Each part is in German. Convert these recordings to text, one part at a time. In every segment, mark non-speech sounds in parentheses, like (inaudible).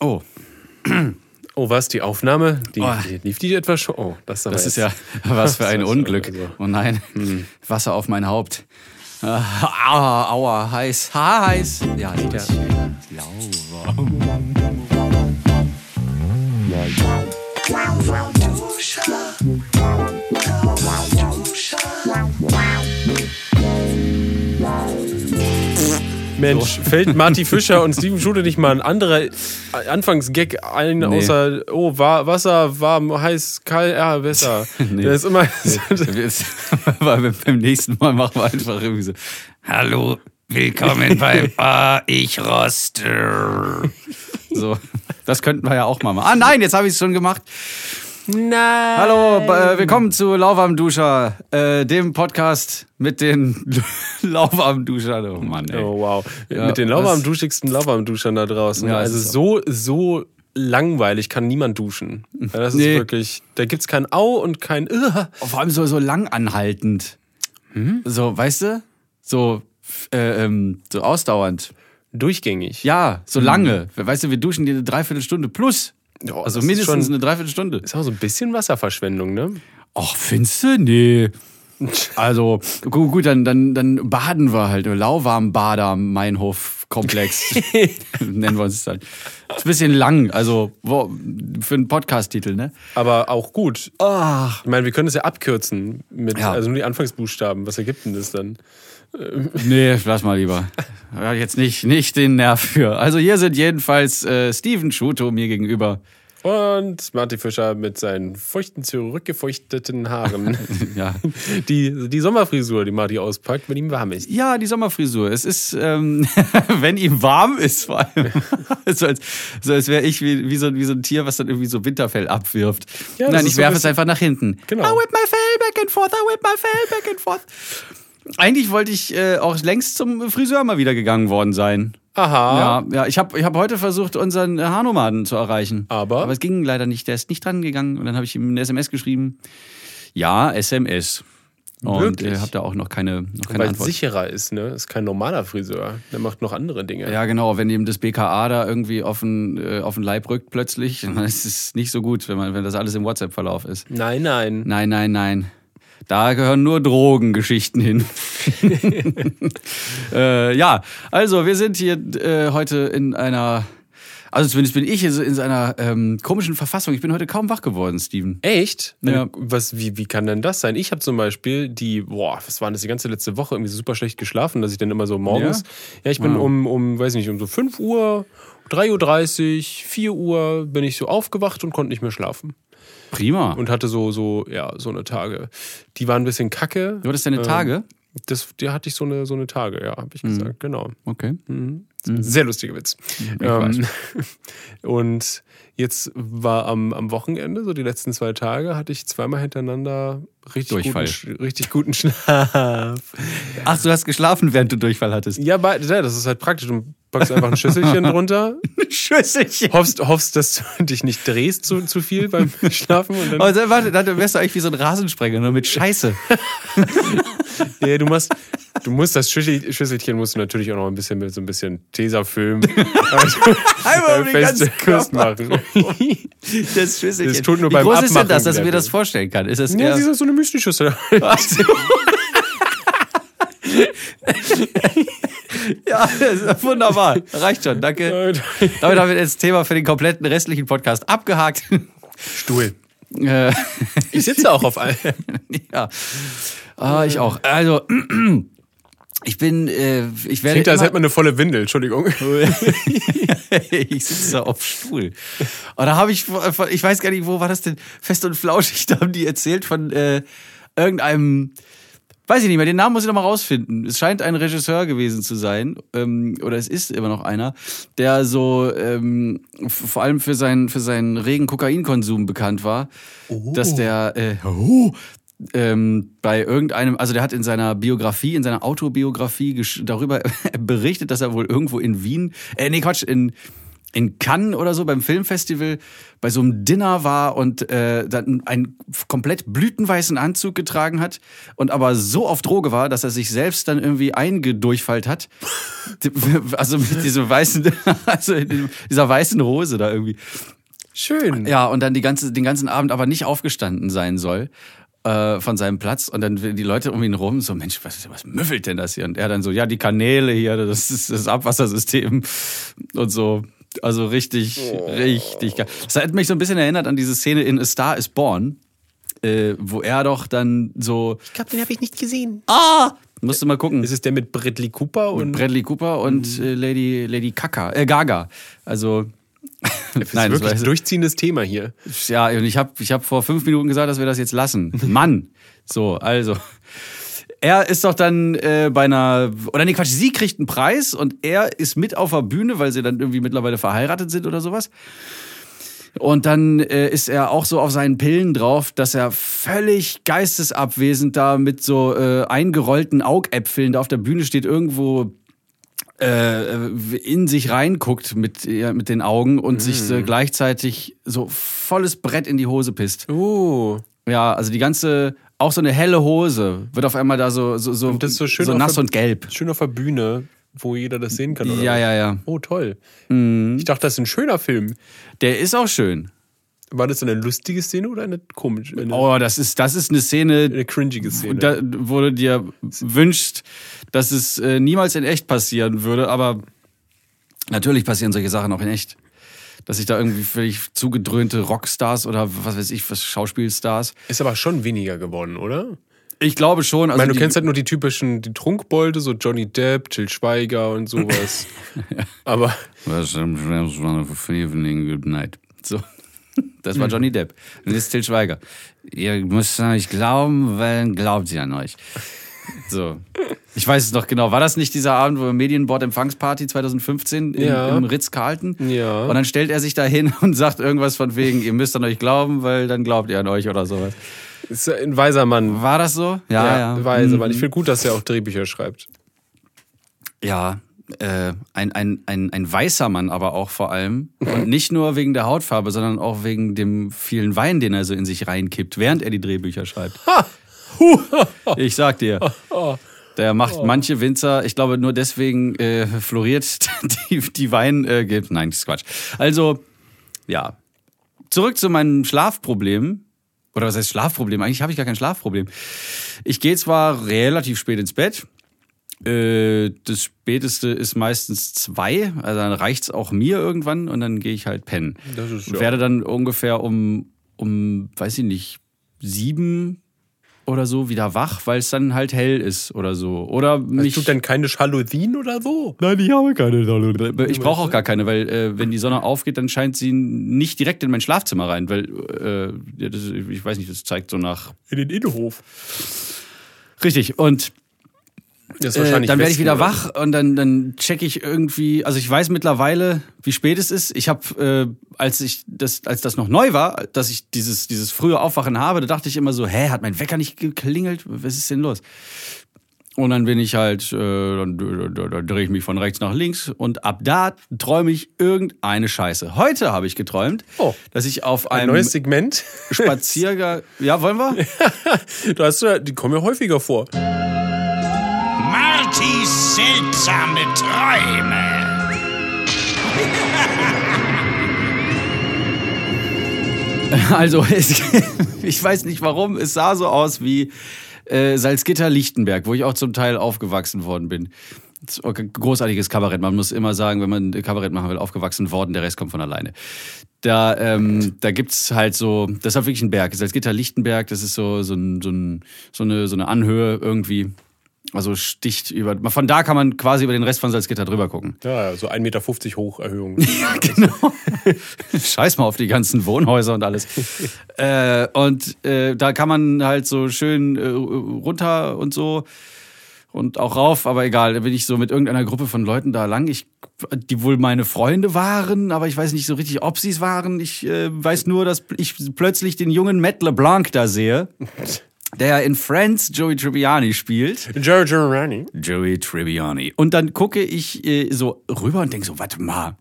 Oh, (clears throat) Oh, was? Die Aufnahme? Die, Oh. die, lief die etwas schon? Oh, das das ist jetzt- ja (laughs) was für ein Unglück. also- Oh nein, Wasser auf mein Haupt. Ah, Aua, aua, heiß, ha, heiß. Ja, das ist lauwarm. Mensch, fällt Marty (laughs) Fischer und Steven Schute nicht mal ein anderer Anfangsgag ein, Nee. außer, oh, war, Wasser, warm, heiß, kalt, ja, besser. (laughs) Nee. Das ist immer. (laughs) Weil beim nächsten Mal machen wir einfach irgendwie so. Hallo, willkommen beim Ah, ich roste. So, das könnten wir ja auch mal machen. Ah nein, jetzt habe ich es schon gemacht. Nein. Hallo, äh, willkommen zu Lauwarmduscher, äh, dem Podcast mit den (laughs) Lauwarmduschern. Oh Mann, ey. Oh, wow. Ja, Mit den was- lauwarmduschigsten Lauwarmduschern da draußen. Ja, also so, so langweilig kann niemand duschen. Ja, das ist Nee. wirklich, da gibt's kein Au und kein (laughs) Ugh. Vor allem so, so lang anhaltend. So, weißt du? So, äh, ähm, so ausdauernd. durchgängig. Ja, so lange. Weißt du, wir duschen dir eine Dreiviertelstunde plus. Ja, Also mindestens schon, eine Dreiviertelstunde. ist auch so ein bisschen Wasserverschwendung, ne? Ach, findest du? Nee. Also, gut, gut dann, dann, dann baden wir halt. Lauwarm-Bader, Meinhof-Komplex. (laughs) Nennen wir uns das halt. Ist ein bisschen lang, also wo, für einen Podcast-Titel, ne? Aber auch gut. Ach. Ich meine, wir können es ja abkürzen mit, Ja. also nur die Anfangsbuchstaben. Was ergibt denn das dann? Nee, lass mal lieber. Jetzt nicht, nicht den Nerv für. Also hier sind jedenfalls äh, Steven Schuto mir gegenüber. Und Marty Fischer mit seinen feuchten, zurückgefeuchteten Haaren. (laughs) Ja. die, die Sommerfrisur, die Marty auspackt, wenn ihm warm ist. Ja, die Sommerfrisur. Es ist, ähm, (laughs) wenn ihm warm ist, vor allem. (laughs) so als, so als wäre ich wie, wie, so, wie so ein Tier, was dann irgendwie so Winterfell abwirft. Ja, Nein, ich so werfe es einfach nach hinten. Genau. I whip my fell back and forth, I whip my fell back and forth. Eigentlich wollte ich äh, auch längst zum Friseur mal wieder gegangen worden sein. Aha. Ja, ja, ich habe ich hab heute versucht, unseren Haarnomaden zu erreichen. Aber? Aber es ging leider nicht. Der ist nicht dran gegangen. Und dann habe ich ihm eine SMS geschrieben. Ja, SMS. Und äh, habe da auch noch keine, noch keine Weil Antwort. sicherer ist, ne? Ist kein normaler Friseur. Der macht noch andere Dinge. Ja, genau. Wenn ihm das BKA da irgendwie auf den, äh, auf den Leib rückt plötzlich, (laughs) dann ist es nicht so gut, wenn, man, wenn das alles im WhatsApp-Verlauf ist. Nein, nein. Nein, nein, nein. Da gehören nur Drogengeschichten hin. (laughs) äh, ja, also wir sind hier äh, heute in einer, also zumindest bin ich in so- in so einer ähm, komischen Verfassung. Ich bin heute kaum wach geworden, Steven. Echt? Ja. Was, wie, wie kann denn das sein? Ich habe zum Beispiel die, boah, was war das die ganze letzte Woche, irgendwie super schlecht geschlafen, dass ich dann immer so morgens, ja, ich bin Wow. um, um, weiß nicht, um so 5 Uhr, 3.30 Uhr, 4 Uhr bin ich so aufgewacht und konnte nicht mehr schlafen. Prima. Und hatte so, so, ja, so eine Tage. Die waren ein bisschen kacke. Du hattest deine Tage? Das, die hatte ich so eine, so eine Tage, ja, habe ich gesagt, genau. Okay. Sehr lustiger Witz. Ähm, (laughs) und jetzt war am, am Wochenende, so die letzten zwei Tage, hatte ich zweimal hintereinander richtig Durchfall. guten, richtig guten Schlaf. Ach, du hast geschlafen, während du Durchfall hattest. Ja, das ist halt praktisch. Du packst einfach ein Schüsselchen drunter, (laughs) Schüsselchen. hoffst, hoffst, dass du (laughs) dich nicht drehst zu, zu viel beim (laughs) Schlafen. Und dann, Aber dann, warte, dann wärst du eigentlich wie so ein Rasensprenger, nur mit Scheiße. ja, du, musst, du musst das Schüssel, Schüsselchen musst du natürlich auch noch ein bisschen mit so ein bisschen Tesafilm also, Einmal um den fest, festmachen. Das Schüsselchen. Das tut nur Wie beim groß ist denn Abmachen das, dass ich mir das vorstellen kann? Ist das Ja, eher... sie ist so eine Müsli-Schüssel. Ja, das (laughs) ist wunderbar. Reicht schon, danke. Damit haben wir das Thema für den kompletten restlichen Podcast abgehakt. Stuhl. Äh, Ich sitze auch auf allem. (laughs) ja. Ah, ich auch. Also, (clears throat) ich bin, äh, ich werde Klingt, als immer- hätte man eine volle Windel, Entschuldigung. (laughs) ich sitze auf Stuhl. Und da habe ich, ich weiß gar nicht, wo war das denn? Fest und flauschig, da haben die erzählt von äh, irgendeinem, weiß ich nicht mehr, den Namen muss ich noch mal rausfinden. Es scheint ein Regisseur gewesen zu sein, ähm, oder es ist immer noch einer, der so ähm, vor allem für seinen, für seinen regen Kokainkonsum bekannt war. Dass der, äh, oh, ähm, bei irgendeinem, also der hat in seiner Biografie, in seiner Autobiografie darüber (laughs) berichtet, dass er wohl irgendwo in Wien, äh, nee, Quatsch, in, in Cannes oder so beim Filmfestival bei so einem Dinner war und äh, dann einen komplett blütenweißen Anzug getragen hat und aber so auf Droge war, dass er sich selbst dann irgendwie eingedurchfallt hat. (laughs) also mit diesem weißen, (laughs) also in dieser weißen Hose da irgendwie. Schön. Ja, und dann die ganze, den ganzen Abend aber nicht aufgestanden sein soll äh, von seinem Platz und dann die Leute um ihn rum so, Mensch, was, was müffelt denn das hier? Und er dann so, ja, die Kanäle hier, das ist das Abwassersystem und so. Also richtig, oh. richtig geil. Das hat mich so ein bisschen erinnert an diese Szene in A Star is Born, äh, wo er doch dann so. Ich glaube, den habe ich nicht gesehen. Ah! Musst du mal gucken. Ist es der mit Bradley Cooper und. Mit Bradley Cooper und mhm. äh, Lady, Lady Kaka, äh, Gaga. Also. (laughs) Das ist Nein, wirklich das ein durchziehendes Thema hier. Ja, und ich habe ich hab vor fünf Minuten gesagt, dass wir das jetzt lassen. Mann! So, also er ist doch dann äh, bei einer, oder nee, Quatsch, sie kriegt einen Preis und er ist mit auf der Bühne, weil sie dann irgendwie mittlerweile verheiratet sind oder sowas. Und dann äh, ist er auch so auf seinen Pillen drauf, dass er völlig geistesabwesend da mit so äh, eingerollten Augäpfeln da auf der Bühne steht, irgendwo äh, in sich reinguckt mit, ja, mit den Augen und mm. sich so gleichzeitig so volles Brett in die Hose pisst. Uh. Ja, also die ganze auch so eine helle Hose wird auf einmal da so, so, so, so, so nass und gelb. Schön auf der Bühne, wo jeder das sehen kann. Oder? Ja, ja, ja. Oh, toll. Mhm. Ich dachte, das ist ein schöner Film. Der ist auch schön. War das eine lustige Szene oder eine komische? Eine oh, das ist, das ist eine Szene. Eine cringige Szene. Da, wo du dir wünschst, dass es äh, niemals in echt passieren würde, aber natürlich passieren solche Sachen auch in echt dass ich da irgendwie völlig zugedröhnte Rockstars oder was weiß ich, was Schauspielstars. Ist aber schon weniger geworden, oder? Ich glaube schon. Also ich meine, du kennst halt nur die typischen die Trunkbolde, so Johnny Depp, Till Schweiger und sowas. (laughs) aber. Was good night. So. Das war Johnny Depp. Und jetzt Till Schweiger. Ihr müsst an euch glauben, weil glaubt sie an euch. So. Ich weiß es noch genau. War das nicht dieser Abend, wo Medienboard Empfangsparty 2015 in, ja. im Ritz-Carlton? Ja. Und dann stellt er sich da hin (laughs) und sagt irgendwas von wegen, ihr müsst an euch glauben, weil dann glaubt ihr an euch oder sowas. Ist ein weiser Mann. War das so? Ja, ja. ja. Weiser Mann. Ich finde gut, dass er auch Drehbücher schreibt. Ja, äh, ein, ein, ein, ein weißer Mann aber auch vor allem. Und nicht nur wegen der Hautfarbe, sondern auch wegen dem vielen Wein, den er so in sich reinkippt, während er die Drehbücher schreibt. Ha! Ich sag dir. Der macht manche Winzer, ich glaube nur deswegen äh, floriert (laughs) die, die Wein. Äh. Nein, das ist Quatsch. Also, ja. Zurück zu meinem Schlafproblem. Oder was heißt Schlafproblem? Eigentlich habe ich gar kein Schlafproblem. Ich gehe zwar relativ spät ins Bett. Äh, das späteste ist meistens zwei, also dann reicht's auch mir irgendwann und dann gehe ich halt pennen. Das ist ja. Werde dann ungefähr um, um, weiß ich nicht, sieben oder so wieder wach, weil es dann halt hell ist oder so. Oder mich. Hast du denn keine Jalousien oder so? Nein, ich habe keine Jalousien. Ich brauche auch gar keine, weil äh, wenn die Sonne aufgeht, dann scheint sie nicht direkt in mein Schlafzimmer rein, weil äh, das, ich weiß nicht, das zeigt so nach. In den Innenhof. Richtig. Und das ist wahrscheinlich äh, dann werde ich wieder wach und dann, dann check ich irgendwie, also ich weiß mittlerweile, wie spät es ist. Ich habe, äh, als ich das, als das noch neu war, dass ich dieses, dieses frühe Aufwachen habe, da dachte ich immer so, hä, hat mein Wecker nicht geklingelt? Was ist denn los? Und dann bin ich halt, äh, dann, dann, dann drehe ich mich von rechts nach links und ab da träume ich irgendeine Scheiße. Heute habe ich geträumt, oh, dass ich auf einem ein neues Segment Spaziergang. ja, wollen wir? (laughs) du hast ja, die kommen ja häufiger vor. Seltsame Träume. (laughs) Also, es, (laughs) ich weiß nicht warum, es sah so aus wie äh, Salzgitter-Lichtenberg, wo ich auch zum Teil aufgewachsen worden bin. Großartiges Kabarett. Man muss immer sagen, wenn man Kabarett machen will, aufgewachsen worden, der Rest kommt von alleine. Da, ähm, da gibt's halt so, das ist halt wirklich ein Berg. Salzgitter-Lichtenberg, das ist so, so, ein, so, ein, so, eine, so eine Anhöhe irgendwie. Also sticht über. Von da kann man quasi über den Rest von Salzgitter drüber gucken. Ja, so 1,50 Meter hoch Erhöhung. (laughs) ja, genau. Scheiß mal auf die ganzen Wohnhäuser und alles. (laughs) äh, und äh, da kann man halt so schön äh, runter und so und auch rauf, aber egal, da bin ich so mit irgendeiner Gruppe von Leuten da lang, ich, die wohl meine Freunde waren, aber ich weiß nicht so richtig, ob sie es waren. Ich äh, weiß nur, dass ich plötzlich den jungen Matt LeBlanc da sehe (laughs) der in Friends Joey Tribbiani spielt. Joey Tribbiani. Joey Tribbiani. Und dann gucke ich äh, so rüber und denke so, warte mal,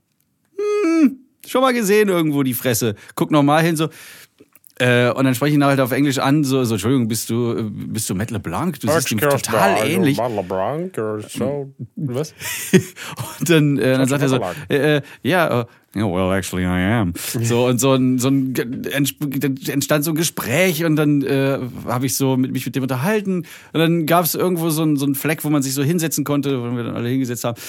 hm, schon mal gesehen irgendwo die Fresse. Guck nochmal hin, so. Äh, und dann spreche ich ihn halt auf Englisch an, so, so Entschuldigung, bist du, äh, bist du Matt LeBlanc? Du siehst ihm total ähnlich. (laughs) Was? Und dann, äh, dann sagt er so, äh, äh, ja, yeah, well, actually I am. So, und so ein, so ein, ents- entstand so ein Gespräch und dann äh, habe ich so mit, mich mit dem unterhalten und dann gab es irgendwo so ein, so ein Fleck, wo man sich so hinsetzen konnte, wo wir dann alle hingesetzt haben.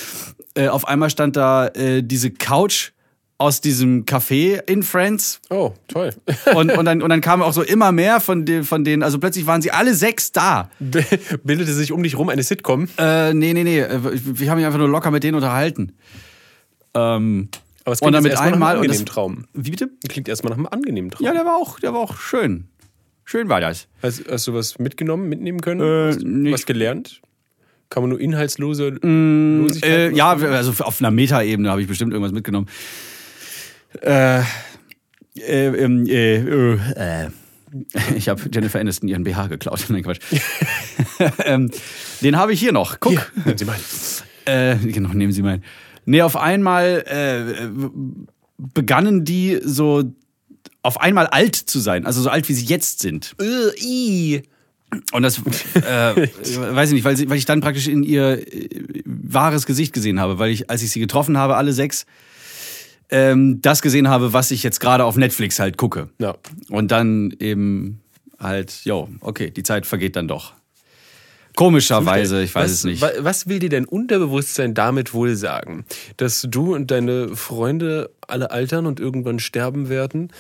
Äh, auf einmal stand da äh, diese Couch aus diesem Café in Friends Oh, toll. (laughs) und, und, dann, und dann kamen auch so immer mehr von, den, von denen, also plötzlich waren sie alle sechs da. Bildete sich um dich rum eine Sitcom. Äh, nee, nee, nee, äh, wir haben mich einfach nur locker mit denen unterhalten. Ähm, Aber es und klingt dann jetzt mit erstmal nach einem und angenehmen das, Traum. Wie bitte? Klingt erstmal nach einem angenehmen Traum. Ja, der war auch, der war auch schön. Schön war das. Hast, hast du was mitgenommen, mitnehmen können? Äh, hast du was gelernt? Kann man nur inhaltslose Äh, Losigkeit ja, also auf einer Metaebene habe ich bestimmt irgendwas mitgenommen. Äh, äh, ähm, äh, äh, äh. (laughs) Ich habe Jennifer Aniston ihren BH geklaut. (laughs) Nein, Quatsch. (laughs) ähm, den habe ich hier noch. Guck. Hier, nehmen Sie mal. Äh, genau, nehmen Sie mal. Nee, auf einmal äh, begannen die so auf einmal alt zu sein. Also so alt, wie sie jetzt sind. Und das, äh, weiß ich nicht, weil, sie, weil ich dann praktisch in ihr äh, wahres Gesicht gesehen habe, weil ich, als ich sie getroffen habe, alle sechs, ähm, das gesehen habe, was ich jetzt gerade auf Netflix halt gucke. Ja. Und dann eben halt, jo, okay, die Zeit vergeht dann doch. Komischerweise, ich weiß was, es nicht. wa- Was will dir dein Unterbewusstsein damit wohl sagen? Dass du und deine Freunde alle altern und irgendwann sterben werden?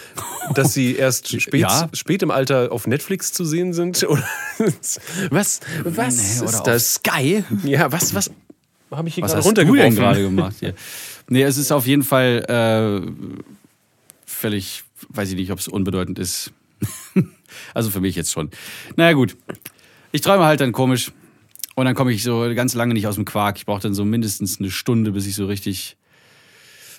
Dass sie (laughs) erst spät, Ja. spät im Alter auf Netflix zu sehen sind? (laughs) Oder was was Nee, ist das? Sky? Ja, was, was habe ich hier Was gerade hast du denn runtergeworfen? gerade gemacht hier? (laughs) Nee, es ist auf jeden Fall äh, völlig, weiß ich nicht, ob es unbedeutend ist. also für mich jetzt schon. Naja, gut. Ich träume halt dann komisch. Und dann komme ich so ganz lange nicht aus dem Quark. Ich brauche dann so mindestens eine Stunde, bis ich so richtig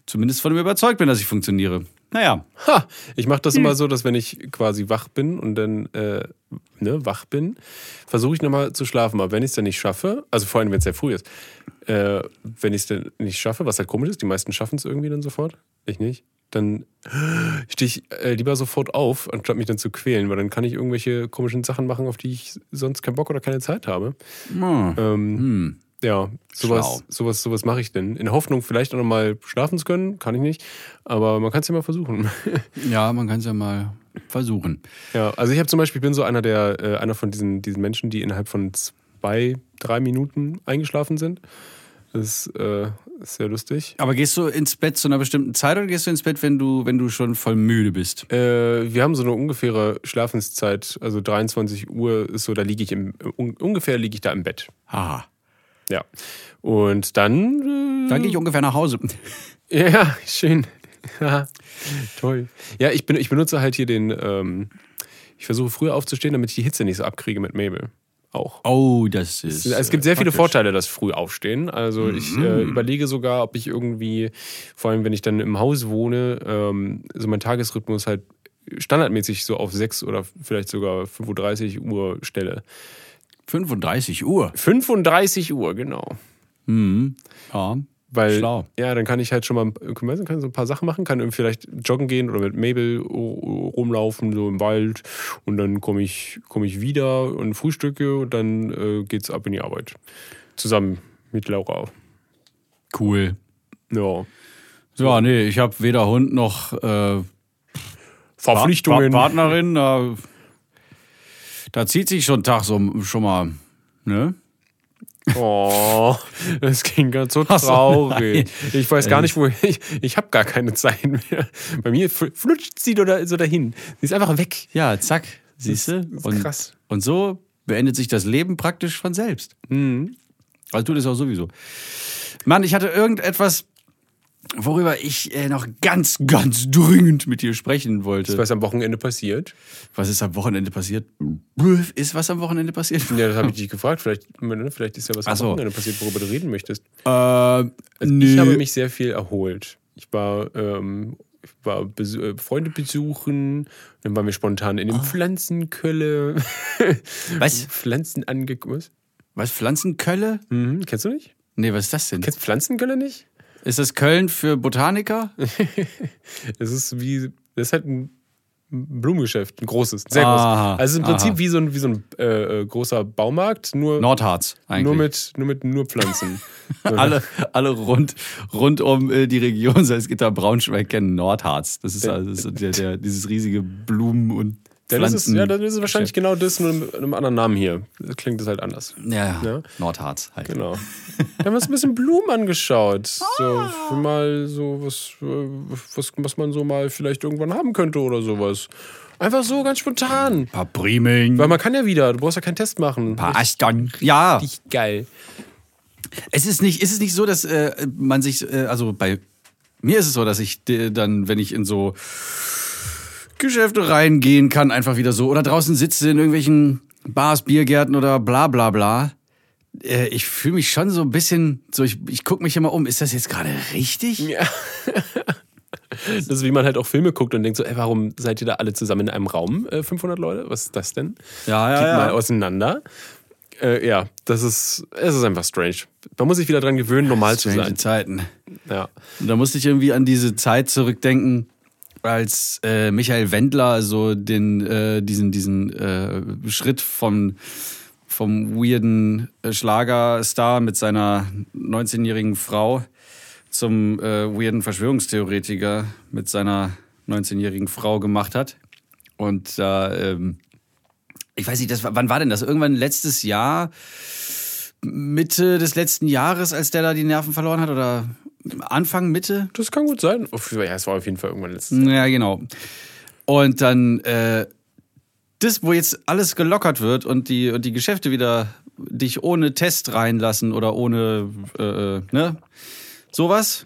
zumindest von mir überzeugt bin, dass ich funktioniere. Naja. Ha, ich mache Hm. das immer so, dass wenn ich quasi wach bin und dann äh, ne, wach bin, versuche ich nochmal zu schlafen. Aber wenn ich es dann nicht schaffe, also vor allem, wenn es sehr früh ist, äh, wenn ich es dann nicht schaffe, was halt komisch ist, die meisten schaffen es irgendwie dann sofort, ich nicht, dann stehe ich äh, lieber sofort auf, anstatt mich dann zu quälen, weil dann kann ich irgendwelche komischen Sachen machen, auf die ich sonst keinen Bock oder keine Zeit habe. Hm. Ähm, Ja, Schlau. sowas, sowas, sowas mache ich denn. In der Hoffnung, vielleicht auch nochmal schlafen zu können, kann ich nicht. Aber man kann es ja mal versuchen. (laughs) Ja, man kann es ja mal versuchen. Ja, also ich habe zum Beispiel, ich bin so einer der, äh, einer von diesen, diesen Menschen, die innerhalb von zwei, drei Minuten eingeschlafen sind. Das ist, äh, ist sehr lustig. Aber gehst du ins Bett zu einer bestimmten Zeit oder gehst du ins Bett, wenn du, wenn du schon voll müde bist? Äh, wir haben so eine ungefähre Schlafenszeit, also 23 Uhr ist so, da liege ich im, un, ungefähr liege ich da im Bett. Haha. Ja. Und dann, Dann gehe ich ungefähr nach Hause. äh, (laughs) ja, schön. (laughs) Toll. Ja, ich, bin, ich benutze halt hier den, ähm, ich versuche früher aufzustehen, damit ich die Hitze nicht so abkriege mit Mabel. Auch. Oh, das ist. Es gibt äh, sehr viele praktisch. Vorteile, das früh aufstehen. Also ich äh, überlege sogar, ob ich irgendwie, vor allem wenn ich dann im Haus wohne, ähm, so mein Tagesrhythmus halt standardmäßig so auf 6 oder vielleicht sogar 35 Uhr stelle. 35 Uhr. 35 Uhr, genau. Mhm. Ja. Weil, Schlau. ja, dann kann ich halt schon mal kann so ein paar Sachen machen, kann irgendwie vielleicht joggen gehen oder mit Mabel ru- rumlaufen, so im Wald. Und dann komme ich, komm ich wieder und frühstücke und dann äh, geht's ab in die Arbeit. Zusammen mit Laura. Cool. Ja. Ja, nee, ich habe weder Hund noch äh, Verpflichtungen. Pa- Partnerin. Da, da zieht sich schon ein Tag so, schon mal. Ne? Oh, das klingt ganz so so, traurig. nein. ich weiß gar nicht, wo ich. Ich habe gar keine Zeit mehr. Bei mir fl- flutscht sie oder so dahin. Sie ist einfach weg. Ja, zack. Siehst du? Und, krass. und so beendet sich das Leben praktisch von selbst. Mhm. Also tut es auch sowieso. Mann, ich hatte irgendetwas, worüber ich äh, noch ganz, ganz dringend mit dir sprechen wollte. Was am Wochenende passiert? Was ist am Wochenende passiert? Ist was am Wochenende passiert? Ja, das habe ich dich gefragt. Vielleicht, ne, vielleicht ist ja was am so. Wochenende passiert, worüber du reden möchtest. Äh, Also. Ich habe mich sehr viel erholt. Ich war, ähm, ich war besu- äh, Freunde besuchen, dann waren wir spontan in dem Pflanzenkölle. (laughs) Was? Pflanzen angeguckt. Was? Pflanzenkölle? Mhm. Kennst du nicht? Nee, was ist das denn? Kennst du Pflanzenkölle nicht? Ist das Köln für Botaniker? (laughs) Es ist wie, das ist halt ein Blumengeschäft, ein großes, sehr Aha, großes. Also im Prinzip aha. wie so ein, wie so ein äh, äh, großer Baumarkt, nur, Nordharz eigentlich. nur, mit, nur mit nur Pflanzen. (laughs) alle, alle rund, rund um äh, die Region Salzgitter Braunschweig kennen Nordharz. Das ist also so der, der, dieses riesige Blumen- und Ja, das ist, Pflanzen. ja, das ist wahrscheinlich genau das, nur mit einem anderen Namen hier. Das klingt das halt anders. ja, Ja. Nordharz halt. Genau. Wir haben uns ein bisschen Blumen angeschaut. (laughs) So, für mal so was, was, was man so mal vielleicht irgendwann haben könnte oder sowas. Einfach so ganz spontan. Ein paar Primeln, Weil man kann ja wieder, du brauchst ja keinen Test machen. ein paar Astern. Ja, Richtig geil. es ist nicht, ist es nicht so, dass äh, man sich, äh, also bei mir ist es so, dass ich äh, dann, wenn ich in so Geschäfte reingehen kann, einfach wieder so oder draußen sitze in irgendwelchen Bars, Biergärten oder bla bla bla. Äh, ich fühle mich schon so ein bisschen, so ich, ich gucke mich immer um, ist das jetzt gerade richtig? Ja. Das ist wie man halt auch Filme guckt und denkt so, ey, warum seid ihr da alle zusammen in einem Raum, äh, 500 Leute? Was ist das denn? Ja, ja, Geht ja. mal auseinander. Äh, ja, das ist, es ist einfach strange. Man muss sich wieder dran gewöhnen, normal zu Strange sein. Zeiten. Ja. Und da musste ich irgendwie an diese Zeit zurückdenken, als äh, Michael Wendler so den äh, diesen diesen äh, Schritt von vom weirden Schlagerstar mit seiner 19-jährigen Frau zum äh, weirden Verschwörungstheoretiker mit seiner 19-jährigen Frau gemacht hat. Und da, ähm, ich weiß nicht, das, wann war denn das? Irgendwann letztes Jahr, Mitte des letzten Jahres, als der da die Nerven verloren hat? Oder Anfang, Mitte? Das kann gut sein. Ja, es war auf jeden Fall irgendwann letztes Ja, genau. Und dann äh, das, wo jetzt alles gelockert wird und die, und die Geschäfte wieder dich ohne Test reinlassen oder ohne, äh, ne? Sowas.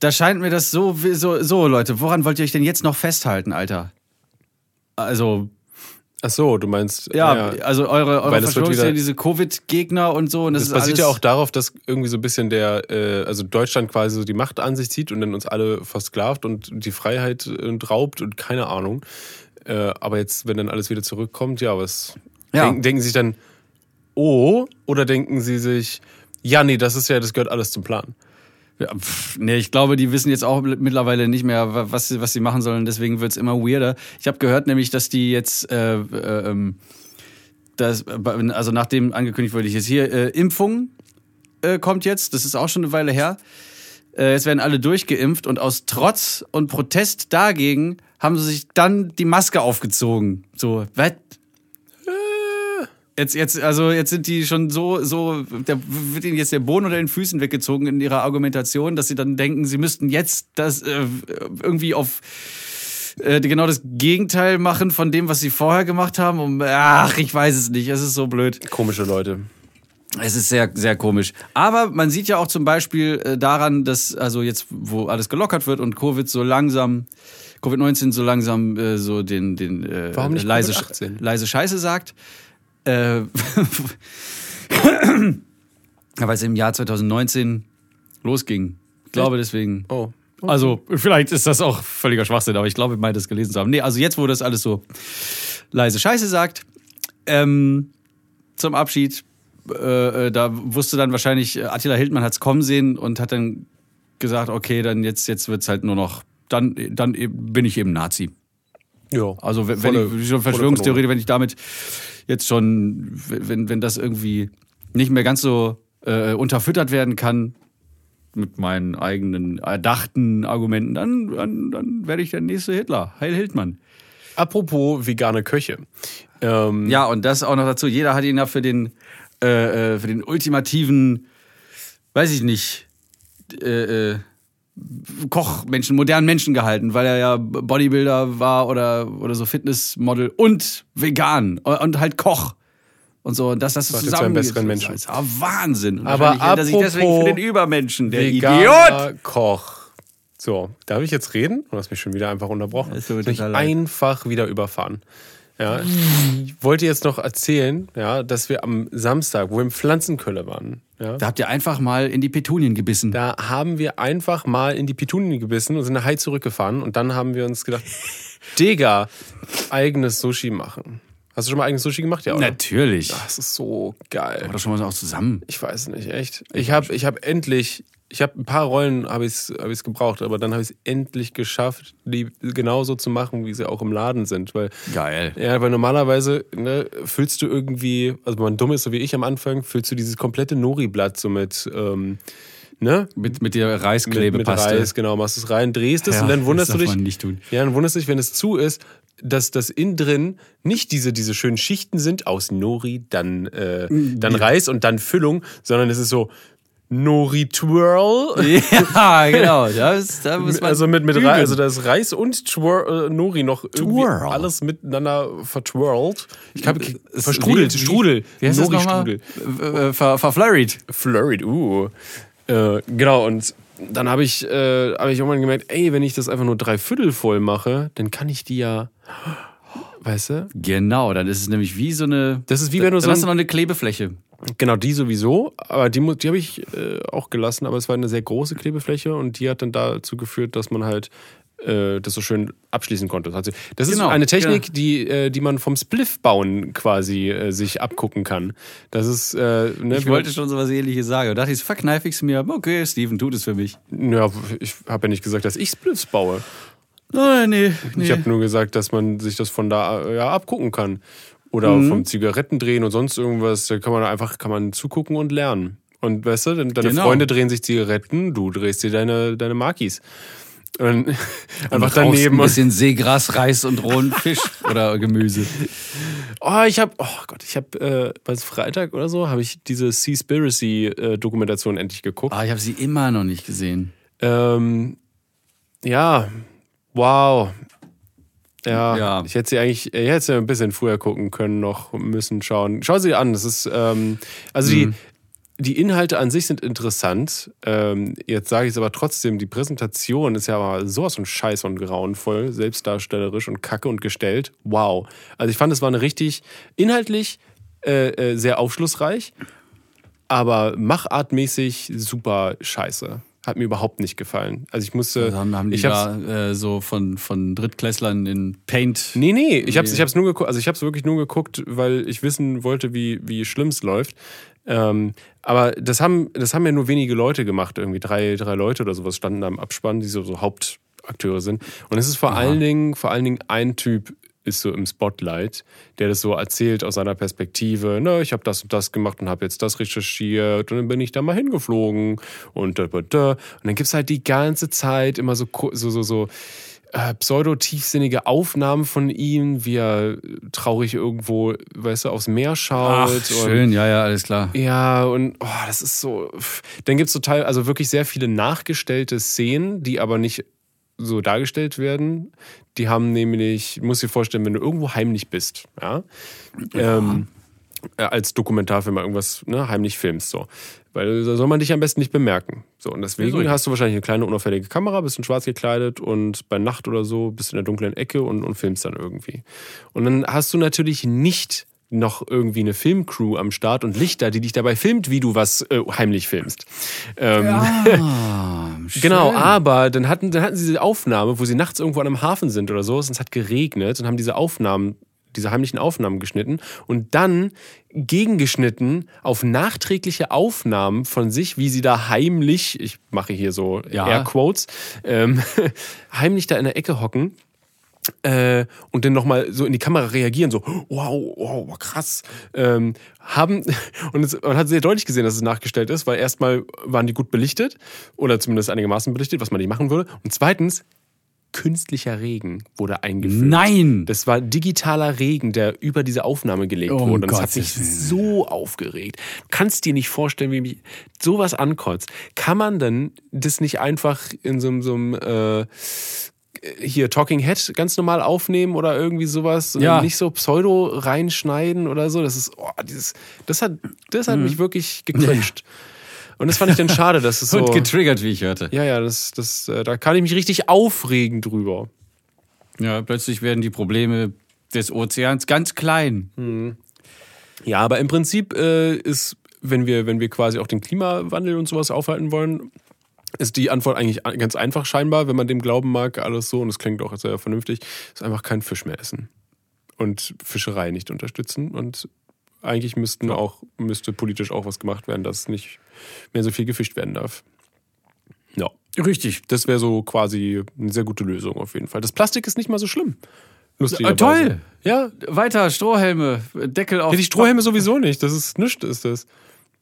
Da scheint mir das so, so, so, Leute, woran wollt ihr euch denn jetzt noch festhalten, Alter? Also, Ach so, du meinst. ja, also eure, eure Verschwörungstheorien, diese Covid-Gegner und so. Und das, Das basiert ja auch darauf, dass irgendwie so ein bisschen der, äh, also Deutschland quasi so die Macht an sich zieht und dann uns alle versklavt und die Freiheit äh, raubt und keine Ahnung. Äh, aber jetzt, wenn dann alles wieder zurückkommt, ja, was Ja. denken, denken sie sich dann, oh, oder denken sie sich, ja, nee, das ist ja, das gehört alles zum Plan. Ja, pff, nee, ich glaube, die wissen jetzt auch mittlerweile nicht mehr, wa- was sie, was sie machen sollen. Deswegen wird's immer weirder. Ich habe gehört nämlich, dass die jetzt, äh, äh, ähm, das, also nachdem angekündigt wurde, ich jetzt hier, äh, Impfung äh, kommt jetzt. Das ist auch schon eine Weile her. Äh, jetzt werden alle durchgeimpft und aus Trotz und Protest dagegen haben sie sich dann die Maske aufgezogen. So, was? Jetzt, jetzt, also jetzt sind die schon so, so, da wird ihnen jetzt der Boden unter den Füßen weggezogen in ihrer Argumentation, dass sie dann denken, sie müssten jetzt das äh, irgendwie auf äh, genau das Gegenteil machen von dem, was sie vorher gemacht haben. Um, ach, ich weiß es nicht. Es ist so blöd. Komische Leute. Es ist sehr, sehr komisch. Aber man sieht ja auch zum Beispiel äh, daran, dass, also jetzt, wo alles gelockert wird und Covid so langsam, Covid-19 so langsam äh, so den, den äh, leise, Covid-18? leise Scheiße sagt. Äh, (laughs) weil es im Jahr 2019 losging. Ich glaube deswegen. Oh. Also, vielleicht ist das auch völliger Schwachsinn, aber ich glaube, ich meine das gelesen zu haben. Nee, also jetzt, wo das alles so leise Scheiße sagt, ähm, zum Abschied, äh, äh, da wusste dann wahrscheinlich, äh, Attila Hildmann hat's kommen sehen und hat dann gesagt, okay, dann jetzt, jetzt wird's halt nur noch, dann, dann eben- bin ich eben Nazi. Ja. Also wenn, Volle- ich schon volle Verschwörungstheorie, wenn ich damit jetzt schon, wenn, wenn das irgendwie nicht mehr ganz so äh, unterfüttert werden kann mit meinen eigenen erdachten Argumenten, dann, dann, dann werde ich der nächste Hitler. Heil Hildmann. Apropos vegane Köche. Ähm, Ja, und das auch noch dazu. Jeder hat ihn ja für den, äh, äh, für den ultimativen, weiß ich nicht, äh, äh, Kochmenschen, modernen Menschen gehalten, weil er ja Bodybuilder war oder, oder so Fitnessmodel und vegan und halt Koch. Und so, und das, das ist einem zusammen. besseren Menschen. Das ist ja Wahnsinn. Und Aber er sich deswegen für apropos den Übermenschen, der Idiot. Koch. So, darf ich jetzt reden? Du hast mich schon wieder einfach unterbrochen. Mir Ich mich einfach wieder überfahren. Ja, ich wollte jetzt noch erzählen, ja, dass wir am Samstag, wo wir im Pflanzenkölle waren, ja, Da habt ihr einfach mal in die Petunien gebissen. da haben wir einfach mal in die Petunien gebissen und sind nach Hai zurückgefahren und dann haben wir uns gedacht, (laughs) Digga, eigenes Sushi machen. Hast du schon mal eigenes Sushi gemacht? Ja, oder? Natürlich. Das ist so geil. Oder schon mal auch zusammen. Ich weiß nicht, echt. Ich habe ich hab endlich Ich habe ein paar Rollen habe ich hab ich's gebraucht, aber dann habe ich es endlich geschafft, die genauso zu machen, wie sie auch im Laden sind. Weil, Geil. ja, weil normalerweise ne, füllst du irgendwie, also wenn man dumm ist, so wie ich am Anfang, füllst du dieses komplette Nori-Blatt so mit, ähm, ne? Mit, mit der Mit, mit Reisklebepaste. Reis, genau, machst es rein, drehst es Ja, und dann wunderst du dich. man nicht tun. Ja, dann wunderst du dich, wenn es zu ist, dass das innen drin nicht diese, diese schönen Schichten sind aus Nori, dann, äh, dann Reis und dann Füllung, sondern es ist so Nori-Twirl. Ja, genau. Das, da (laughs) muss man Also mit, mit. Reis, also da ist Reis und Twir äh, Nori noch irgendwie Twirl. alles miteinander vertwirlt. Ich habe Es- verstrudelt, wie- Strudel, Wie heißt? Nori-Strudel. Äh, ver, verflurried. Flurried, uh. Äh, genau, und dann habe ich, äh, hab ich irgendwann gemerkt, ey, wenn ich das einfach nur drei Viertel voll mache, dann kann ich die ja, weißt du? Genau, dann ist es nämlich wie so eine. Das ist wie wenn du dann so hast du noch eine Klebefläche. Genau, die sowieso, aber die, die habe ich äh, auch gelassen, aber es war eine sehr große Klebefläche und die hat dann dazu geführt, dass man halt äh, das so schön abschließen konnte. Das, sie- das ist Genau, eine Technik, genau. die, äh, die man vom Spliff bauen quasi äh, sich abgucken kann. Das ist, äh, ne, Ich wollte schon so was ähnliches sagen. Und dachte ich, verkneif ich's mir. Okay, Steven tut es für mich. ja, ich habe ja nicht gesagt, dass ich Spliffs baue. Nein, nee, nee. Ich habe nur gesagt, dass man sich das von da äh, ja, abgucken kann. Oder Mhm. vom Zigaretten drehen und sonst irgendwas. Da kann man einfach kann man zugucken und lernen. Und weißt du, deine Genau. Freunde drehen sich Zigaretten, du drehst dir deine, deine Makis. Und einfach Ein daneben. Und, bisschen Seegras, Reis und rohen Fisch (laughs) oder Gemüse. oh, ich habe, oh Gott, ich habe, äh, was Freitag oder so, habe ich diese Seaspiracy-Dokumentation endlich geguckt. Ah, ich habe sie immer noch nicht gesehen. Ähm, ja, wow. Ja, Ja. ich hätte sie eigentlich, ich hätte sie ein bisschen früher gucken können, noch müssen schauen. Schau sie an, das ist, ähm, also die, die Inhalte an sich sind interessant. Ähm, jetzt sage ich es aber trotzdem, die Präsentation ist ja aber sowas von scheiß und grauenvoll, selbstdarstellerisch und kacke und gestellt. Wow. Also ich fand, es war eine richtig, inhaltlich äh, äh, sehr aufschlussreich, aber machartmäßig super scheiße. Hat mir überhaupt nicht gefallen. Also ich musste. Dann haben die ich da äh, so von, von Drittklässlern in Paint. Nee, nee, ich hab's, ich hab's nur geguckt, also ich hab's wirklich nur geguckt, weil ich wissen wollte, wie, wie schlimm es läuft. Ähm, aber das haben, das haben ja nur wenige Leute gemacht, irgendwie drei, drei Leute oder sowas standen da im Abspann, die so, so Hauptakteure sind. Und es ist vor allen Dingen, vor allen Dingen ein Typ ist so im Spotlight, der das so erzählt aus seiner Perspektive. Ne, ich habe das und das gemacht und habe jetzt das recherchiert und dann bin ich da mal hingeflogen und da, da, da. Und dann gibt's halt die ganze Zeit immer so so so so äh, pseudo-tiefsinnige Aufnahmen von ihm, wie er traurig irgendwo, weißt du, aufs Meer schaut. Ach, und schön, ja, ja, alles klar. ja, und oh, das ist so. Dann gibt es total, also wirklich sehr viele nachgestellte Szenen, die aber nicht so dargestellt werden. Die haben nämlich, du musst dir vorstellen, wenn du irgendwo heimlich bist, ja, Ähm, äh, als Dokumentarfilm irgendwas ne, heimlich filmst, so. Weil da soll man dich am besten nicht bemerken. So, und deswegen Ja, hast du wahrscheinlich eine kleine unauffällige Kamera, bist in schwarz gekleidet und bei Nacht oder so bist du in der dunklen Ecke und, und filmst dann irgendwie. Und dann hast du natürlich nicht noch irgendwie eine Filmcrew am Start und Lichter, die dich dabei filmt, wie du was äh, heimlich filmst. Ähm, Ah, (laughs) Genau, aber dann hatten, dann hatten sie diese Aufnahme, wo sie nachts irgendwo an einem Hafen sind oder so, und es hat geregnet und haben diese Aufnahmen, diese heimlichen Aufnahmen geschnitten und dann gegengeschnitten auf nachträgliche Aufnahmen von sich, wie sie da heimlich, ich mache hier so Ja. Airquotes, ähm, (laughs) heimlich da in der Ecke hocken äh, und dann nochmal so in die Kamera reagieren, so, wow, wow, krass. Ähm, haben, (laughs) und es, man hat sehr deutlich gesehen, dass es nachgestellt ist, weil erstmal waren die gut belichtet oder zumindest einigermaßen belichtet, was man nicht machen würde. Und zweitens, künstlicher Regen wurde eingeführt. Nein! Das war digitaler Regen, der über diese Aufnahme gelegt Um wurde. Und das hat mich so aufgeregt. Du kannst dir nicht vorstellen, wie mich sowas ankotzt. Kann man denn das nicht einfach in so, einem- so einem äh, hier Talking Head ganz normal aufnehmen oder irgendwie sowas und Ja. nicht so Pseudo reinschneiden oder so. Das ist, oh, dieses, das hat, das hat Mhm. mich wirklich (laughs) gecringed. Und das fand ich dann schade, dass es (laughs) so. Und getriggert, wie ich hörte. Ja, ja, das, das, äh, da kann ich mich richtig aufregen drüber. Ja, plötzlich werden die Probleme des Ozeans ganz klein. Ja, aber im Prinzip äh, ist, wenn wir, wenn wir quasi auch den Klimawandel und sowas aufhalten wollen, ist die Antwort eigentlich ganz einfach scheinbar, wenn man dem glauben mag, alles so, und es klingt auch sehr vernünftig, ist einfach kein Fisch mehr essen. Und Fischerei nicht unterstützen. Und eigentlich müssten auch, müsste politisch auch was gemacht werden, dass nicht mehr so viel gefischt werden darf. Richtig, das wäre so quasi eine sehr gute Lösung auf jeden Fall. Das Plastik ist nicht mal so schlimm. Äh, Lustigerweise. toll. Ja, Weiter, Strohhelme, Deckel auf. Ja, die Strohhelme sowieso nicht. Das ist nichts, ist das.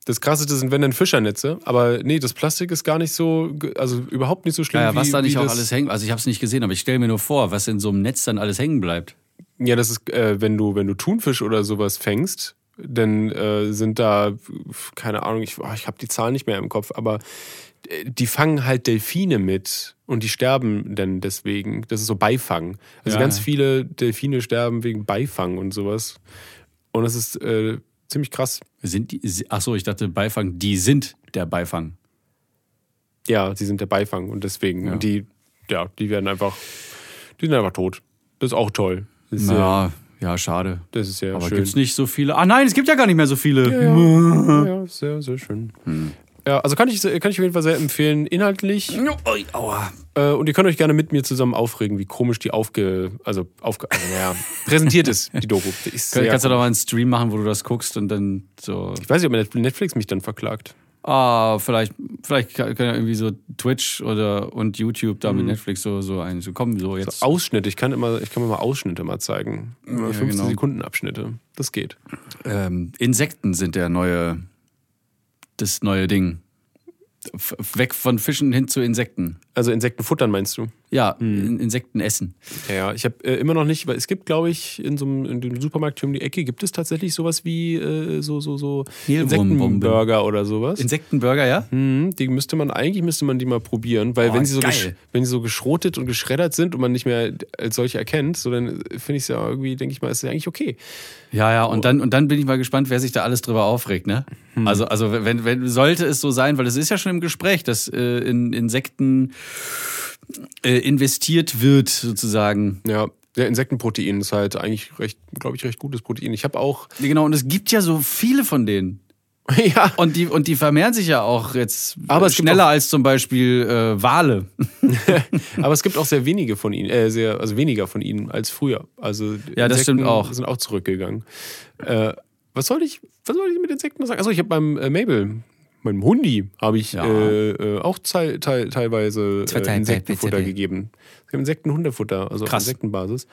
Das krasseste sind wenn dann Fischernetze, aber nee, das Plastik ist gar nicht so, also überhaupt nicht so schlimm. Ja, ja, was wie, da nicht auch alles hängt. Also ich habe es nicht gesehen, aber ich stelle mir nur vor, was in so einem Netz dann alles hängen bleibt. Ja, das ist, äh, wenn du, wenn du Thunfisch oder sowas fängst, dann äh, sind da, keine Ahnung, ich, oh, ich habe die Zahlen nicht mehr im Kopf, aber äh, die fangen halt Delfine mit und die sterben dann deswegen. Das ist so Beifang. Also Ja, ganz viele Delfine sterben wegen Beifang und sowas. Und das ist äh, ziemlich krass. Sind die, ach so, ich dachte Beifang, die sind der Beifang. Ja, sie sind der Beifang und deswegen. Ja. Und die, ja, die werden einfach, die sind einfach tot. Das ist auch toll. Das ist, sehr, Ja, ja, schade. das ist sehr Aber schön. gibt's nicht so viele? Ah nein, es gibt ja gar nicht mehr so viele. Ja, ja, (laughs) sehr, sehr schön. Hm. Ja, also kann ich, kann ich auf jeden Fall sehr empfehlen, inhaltlich. Ui, Aua. Äh, und ihr könnt euch gerne mit mir zusammen aufregen, wie komisch die aufge, also, aufge, also naja, (laughs) präsentiert ist, die Doku. (laughs) Ist Kann, kannst du doch mal einen Stream machen, wo du das guckst und dann so. ich weiß nicht, ob Netflix mich dann verklagt. Ah, vielleicht, vielleicht kann ja irgendwie so Twitch oder und YouTube da mit Mhm. Netflix so, so ein, so kommen, so jetzt. Ausschnitte, ich kann immer, ich kann mir mal Ausschnitte mal zeigen. Ja, 15 genau. Sekunden Abschnitte. Das geht. Ähm, Insekten sind der neue, das neue Ding. F weg von Fischen hin zu Insekten. Also Insekten futtern meinst du? Ja. In Insekten essen. Ja, ja. Ich habe äh, immer noch nicht, weil es gibt, glaube ich, in so einem Supermarkt hier um die Ecke gibt es tatsächlich sowas wie äh, so so so. Insektenburger oder sowas. Insektenburger, ja? Mhm, die müsste man eigentlich müsste man die mal probieren, weil Oh, wenn sie so wenn sie so geschrotet und geschreddert sind und man nicht mehr als solche erkennt, so dann finde ich es ja irgendwie, denke ich mal, ist ja eigentlich okay. Ja, ja, und dann, und dann bin ich mal gespannt, wer sich da alles drüber aufregt, ne? Hm. Also, also wenn, wenn, sollte es so sein, weil es ist ja schon im Gespräch, dass äh, in Insekten äh, investiert wird, sozusagen. Ja, der Insektenprotein ist halt eigentlich recht, glaube ich, recht gutes Protein. Ich habe auch Genau, und es gibt ja so viele von denen. (laughs) ja, Und die, und die vermehren sich ja auch jetzt Aber schneller auch- als zum Beispiel äh, Wale. (laughs) (laughs) aber es gibt auch sehr wenige von ihnen, äh, sehr, also weniger von ihnen als früher. Also Ja, das stimmt auch. sind auch zurückgegangen. Äh, was soll ich, was soll ich mit Insekten noch sagen? Also ich habe beim äh, Mabel, meinem Hundi, habe ich Ja. äh, äh, auch teil, teil, teilweise äh, Insektenfutter gegeben. Ich habe Insektenhundefutter, also Krass. auf Insektenbasis.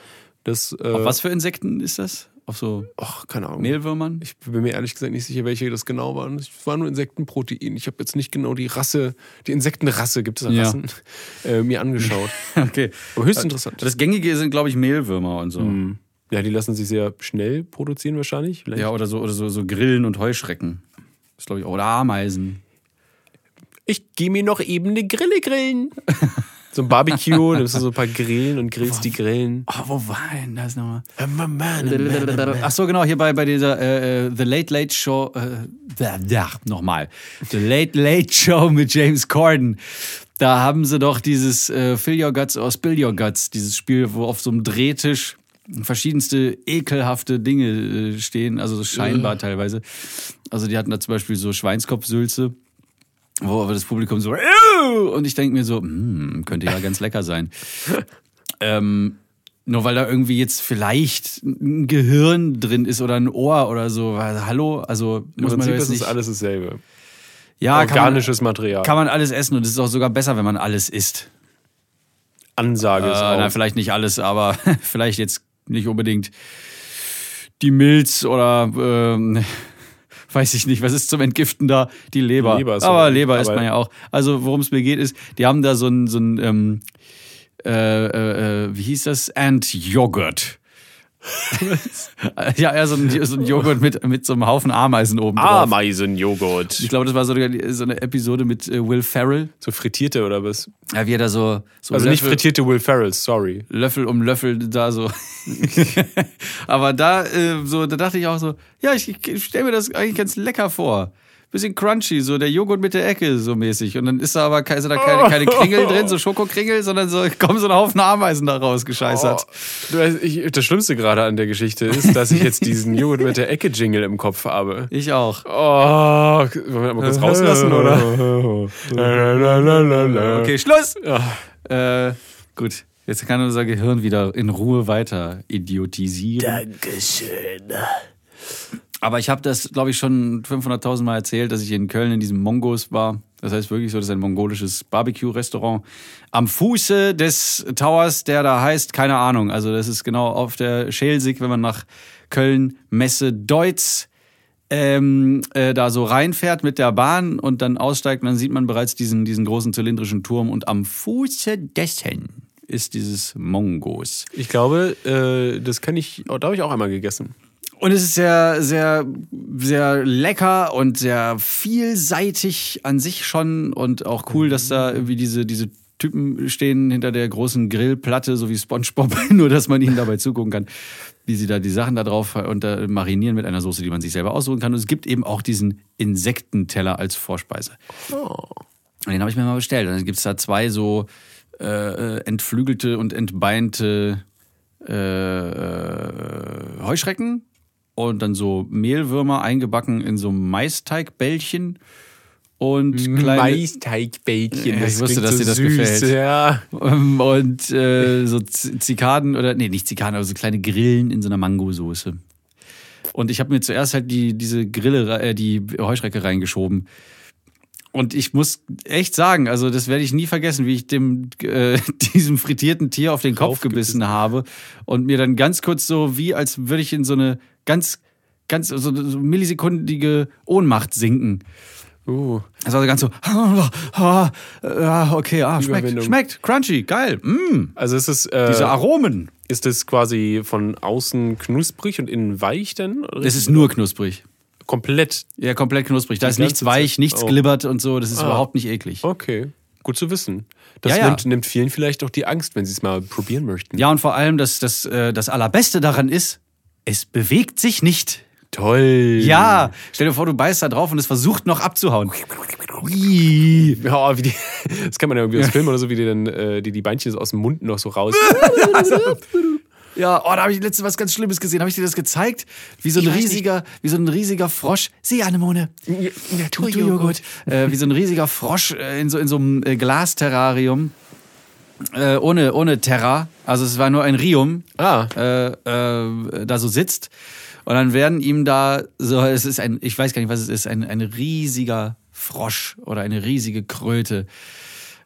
Das, äh, Auf was für Insekten ist das? Auf so Ach, keine Ahnung. Mehlwürmern? Ich bin mir ehrlich gesagt nicht sicher, welche das genau waren. Es war nur Insektenprotein. Ich habe jetzt nicht genau die Rasse, die Insektenrasse, gibt es da Ja. Rassen, (laughs) äh, mir angeschaut. (laughs) Okay. Aber höchst interessant. Das Gängige sind, glaube ich, Mehlwürmer und so. Hm. Ja, die lassen sich sehr schnell produzieren wahrscheinlich. Vielleicht. Ja, oder so, oder so, so Grillen und Heuschrecken. Das glaube ich, auch. oder Ameisen. Ich gehe mir noch eben eine Grille grillen. so ein Barbecue, nimmst du so ein paar Grillen und grillst die Grillen. Oh, wo war denn das nochmal? Ach, Ach so, genau, hier bei, bei dieser äh, äh, The Late Late Show, äh, da, da, nochmal. The Late Late Show mit James Corden. Da haben sie doch dieses äh, Fill Your Guts or Spill Your Guts, dieses Spiel, wo auf so einem Drehtisch verschiedenste ekelhafte Dinge äh, stehen, also so scheinbar teilweise. Also die hatten da zum Beispiel so Schweinskopfsülze, wo aber das Publikum so "Ew!" und ich denke mir so, hm, könnte ja ganz lecker sein. (laughs) ähm, nur weil da irgendwie jetzt vielleicht ein Gehirn drin ist oder ein Ohr oder so. Weil, hallo, also Im muss man Prinzip jetzt ist nicht. es alles dasselbe. ja, kann man, Organisches Material. kann man alles essen und es ist auch sogar besser, wenn man alles isst. Ansage ist Äh, auch. na, vielleicht nicht alles, aber (laughs) vielleicht jetzt nicht unbedingt die Milz oder ähm, weiß ich nicht, was ist zum Entgiften da? Die Leber. Leber ist aber Leber isst man ja auch. Also worum es mir geht ist, die haben da so ein, so ein ähm, äh, äh, äh, wie hieß das? Ant-Joghurt. (laughs) ja, ja, so ein, so ein Joghurt mit, mit so einem Haufen Ameisen oben drauf. Ameisenjoghurt. Ich glaube, das war so, so eine Episode mit äh, Will Ferrell. So frittierte oder was? Ja, wie er da so, so Also nicht Löffel- frittierte Will Ferrell, sorry. Löffel um Löffel da so. (laughs) Aber da, äh, so, da dachte ich auch so, ja, ich, ich stelle mir das eigentlich ganz lecker vor. Bisschen crunchy, so der Joghurt mit der Ecke, so mäßig. Und dann ist da aber keine, sind da keine, keine Kringel drin, so Schokokringel, sondern so (laughs) kommen so ein Haufen Ameisen da raus, gescheißert. Oh, ich, das Schlimmste gerade an der Geschichte ist, dass ich jetzt diesen (laughs) Joghurt mit der Ecke-Jingle im Kopf habe. Ich auch. Oh, wollen wir mal kurz rauslassen, oder? (laughs) Okay, Schluss! Ja. Äh, gut, jetzt kann unser Gehirn wieder in Ruhe weiter idiotisieren. Dankeschön. Aber ich habe das, glaube ich, schon 500.000 Mal erzählt, dass ich in Köln in diesem Mongos war. Das heißt wirklich so, das ist ein mongolisches Barbecue-Restaurant am Fuße des Towers, der da heißt, keine Ahnung. Also das ist genau auf der Schelsig, wenn man nach Köln, Messe, Deutz ähm, äh, da so reinfährt mit der Bahn und dann aussteigt, dann sieht man bereits diesen, diesen großen zylindrischen Turm und am Fuße dessen ist dieses Mongos. Ich glaube, äh, das kann ich, oh, da habe ich auch einmal gegessen. Und es ist sehr, sehr, sehr lecker und sehr vielseitig an sich schon und auch cool, dass da irgendwie diese, diese Typen stehen hinter der großen Grillplatte, so wie SpongeBob, (laughs) nur dass man ihnen dabei zugucken kann, wie sie da die Sachen da drauf unter marinieren mit einer Soße, die man sich selber aussuchen kann. Und es gibt eben auch diesen Insektenteller als Vorspeise. Und den habe ich mir mal bestellt. Und dann gibt es da zwei so äh, entflügelte und entbeinte äh, äh, Heuschrecken und dann so Mehlwürmer eingebacken in so Maisteigbällchen und kleine Maisteigbällchen. Ja, ich wusste, dass dir das süß. gefällt. Ja. Ähm, und äh, so Zikaden oder nee, nicht Zikaden, aber so kleine Grillen in so einer Mangosoße. Und ich habe mir zuerst halt die diese Grille, äh, die Heuschrecke reingeschoben. Und ich muss echt sagen, also das werde ich nie vergessen, wie ich dem äh, (laughs) diesem frittierten Tier auf den Kopf gebissen habe und mir dann ganz kurz so wie als würde ich in so eine ganz ganz so, so millisekundige Ohnmacht sinken. Uh, Das war so ganz so, (laughs) ah, ja, okay, ah, schmeckt, schmeckt, crunchy, geil, mm, also ist es, äh, diese Aromen. ist es quasi von außen knusprig und innen weich denn? Es ist nur knusprig. Komplett. Ja, komplett knusprig. Da ist nichts weich, nichts Oh. glibbert und so. Das ist Ah. überhaupt nicht eklig. Okay, gut zu wissen. Das Ja, ja. Nimmt, nimmt vielen vielleicht auch die Angst, wenn sie es mal probieren möchten. Ja, und vor allem, das, das, äh, das Allerbeste daran ist, es bewegt sich nicht. Toll. Ja, stell dir vor, du beißt da drauf und es versucht noch abzuhauen. Ja, wie die, (laughs) das kann man ja irgendwie aus Filmen oder so, wie die dann äh, die, die Beinchen so aus dem Mund noch so raus. (laughs) (laughs) Ja, oh, da habe ich letztens was ganz Schlimmes gesehen. Habe ich dir das gezeigt? Wie so ein riesiger, wie so ein riesiger Frosch. Sieh, Anemone. Naturjoghurt. Äh, wie so ein riesiger Frosch äh, in so, in so einem äh, Glasterrarium. Äh, ohne, ohne Terra. Also es war nur ein Rium. Ah. Äh, äh, da so sitzt. Und dann werden ihm da so, es ist ein, ich weiß gar nicht, was es ist, ein, ein riesiger Frosch oder eine riesige Kröte.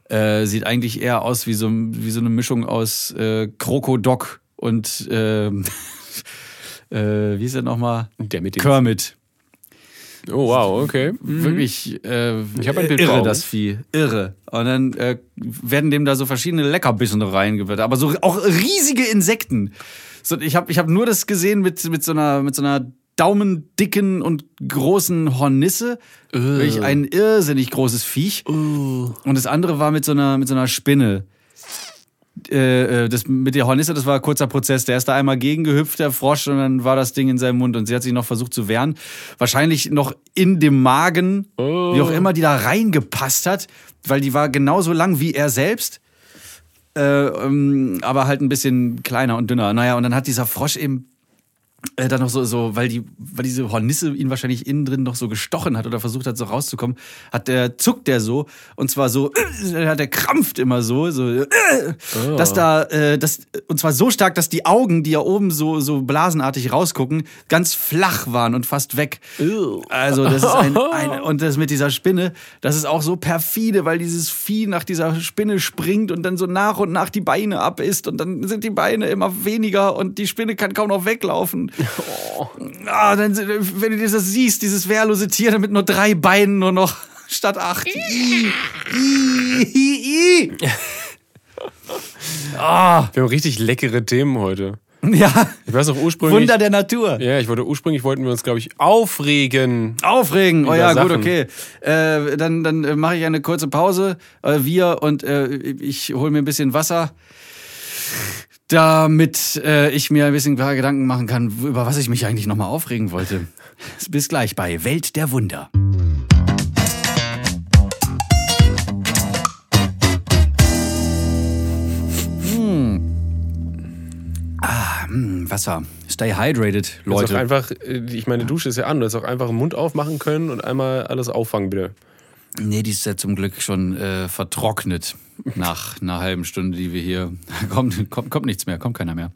Äh, sieht eigentlich eher aus wie so, wie so eine Mischung aus Krokodok und äh, (laughs) äh, wie ist er nochmal? Der mit den. Kermit. Oh, wow, okay. Wirklich äh, Ich ein Bild irre, Augen. das Vieh. Irre. Und dann äh, werden dem da so verschiedene Leckerbissen reingewirrt. Aber so auch riesige Insekten. So, ich habe ich hab nur das gesehen mit, mit, so einer, mit so einer daumendicken und großen Hornisse. Wirklich ein irrsinnig großes Viech. Und das andere war mit so einer, mit so einer Spinne. Äh, äh, das mit der Hornisse, das war ein kurzer Prozess. Der ist da einmal gegengehüpft, der Frosch, und dann war das Ding in seinem Mund und sie hat sich noch versucht zu wehren. Wahrscheinlich noch in dem Magen, wie auch immer die da reingepasst hat, weil die war genauso lang wie er selbst. Äh, ähm, aber halt ein bisschen kleiner und dünner. Naja, und dann hat dieser Frosch eben äh, dann noch so, so, weil die, weil diese Hornisse ihn wahrscheinlich innen drin noch so gestochen hat oder versucht hat, so rauszukommen, hat der, zuckt der so, und zwar so, äh, hat der krampft immer so, so, äh, dass da, äh, das, und zwar so stark, dass die Augen, die ja oben so, so blasenartig rausgucken, ganz flach waren und fast weg. Also, das ist ein, ein, (laughs) und das mit dieser Spinne, das ist auch so perfide, weil dieses Vieh nach dieser Spinne springt und dann so nach und nach die Beine abisst und dann sind die Beine immer weniger und die Spinne kann kaum noch weglaufen. Ah, dann, wenn du das siehst, dieses wehrlose Tier dann mit nur drei Beinen nur noch (laughs) statt acht. I, I, I, I. Ah, Wir haben richtig leckere Themen heute. ja, Ich weiß noch ursprünglich. Wunder der Natur. ja, ich wollte ursprünglich wollten wir uns, glaube ich, aufregen. Aufregen. Oh ja, gut, Sachen. okay. Äh, dann dann äh, mache ich eine kurze Pause. Äh, wir und äh, ich hole mir ein bisschen Wasser, damit äh, ich mir ein bisschen ein paar Gedanken machen kann, über was ich mich eigentlich nochmal aufregen wollte. (laughs) Bis gleich bei Welt der Wunder. Hm. Ah, hm, Wasser. Stay hydrated, Leute. auch einfach, äh, ich meine, Dusche ist ja an, du hättest auch einfach den Mund aufmachen können und einmal alles auffangen, bitte. Nee, die ist ja zum Glück schon äh, vertrocknet nach einer halben Stunde, die wir hier. (laughs) Kommt, kommt, kommt nichts mehr, kommt keiner mehr.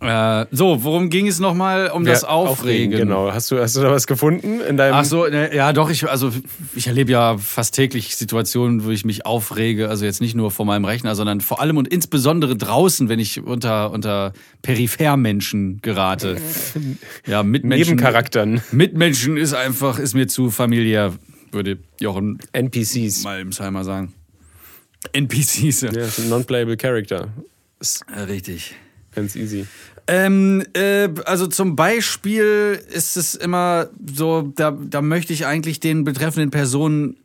Äh, so, worum ging es nochmal? Um das Ja, Aufregen. Genau. Hast du, hast du da was gefunden in deinem. Ach so, ne, ja doch, ich, also ich erlebe ja fast täglich Situationen, wo ich mich aufrege, also jetzt nicht nur vor meinem Rechner, sondern vor allem und insbesondere draußen, wenn ich unter, unter Periphermenschen gerate. (laughs) Ja, Mitmenschen. Nebencharakteren. Mitmenschen ist einfach, ist mir zu familiär, würde Jochen NPCs. Malmsheimer sagen. NPCs. Ja. Ja, Non-Playable Character. Richtig. ganz easy. Ähm, äh, also zum Beispiel ist es immer so, da, da möchte ich eigentlich den betreffenden Personen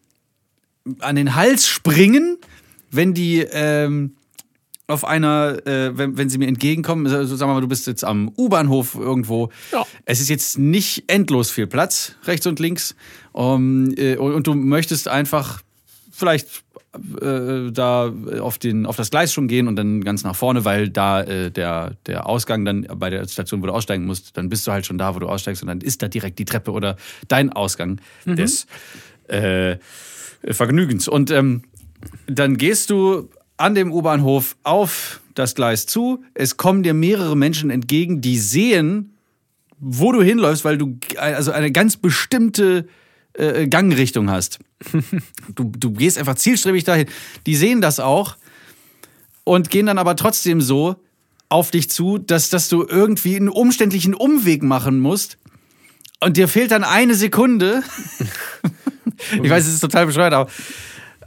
an den Hals springen, wenn die ähm, auf einer, äh, wenn, wenn sie mir entgegenkommen, also sagen wir mal, du bist jetzt am U-Bahnhof irgendwo. Ja. Es ist jetzt nicht endlos viel Platz, rechts und links. Um, äh, und, und du möchtest einfach vielleicht äh, da auf, den, auf das Gleis schon gehen und dann ganz nach vorne, weil da äh, der, der Ausgang dann bei der Station, wo du aussteigen musst, dann bist du halt schon da, wo du aussteigst und dann ist da direkt die Treppe oder dein Ausgang des äh, Vergnügens. Und ähm, dann gehst du an dem U-Bahnhof auf das Gleis zu. Es kommen dir mehrere Menschen entgegen, die sehen, wo du hinläufst, weil du also eine ganz bestimmte äh, Gangrichtung hast. (laughs) Du, du gehst einfach zielstrebig dahin. Die sehen das auch und gehen dann aber trotzdem so auf dich zu, dass, dass du irgendwie einen umständlichen Umweg machen musst. Und dir fehlt dann eine Sekunde. (laughs) ich weiß, es ist total bescheuert, aber,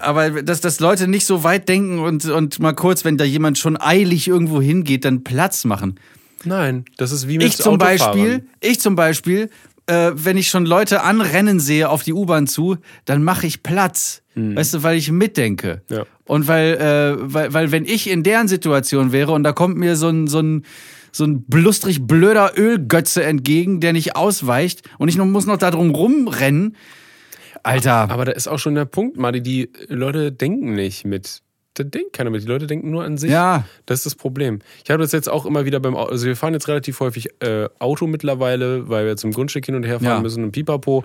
aber dass, dass Leute nicht so weit denken und, und mal kurz, wenn da jemand schon eilig irgendwo hingeht, dann Platz machen. Nein, das ist wie mit Ich zum. Beispiel, ich zum Beispiel, äh, wenn ich schon Leute anrennen sehe auf die U-Bahn zu, dann mache ich Platz. Weißt du, weil ich mitdenke. Ja. Und weil, äh, weil, weil wenn ich in deren Situation wäre und da kommt mir so ein, so ein, so ein blustrig blöder Ölgötze entgegen, der nicht ausweicht und ich noch, muss noch da drum rumrennen. Alter, Aber da ist auch schon der Punkt, Madi, die Leute denken nicht mit. Da denkt keiner mit. Die Leute denken nur an sich. Ja. Das ist das Problem. Ich habe das jetzt auch immer wieder beim Auto. Also wir fahren jetzt relativ häufig äh, Auto mittlerweile, weil wir zum Grundstück hin und her fahren Ja. müssen und pipapo.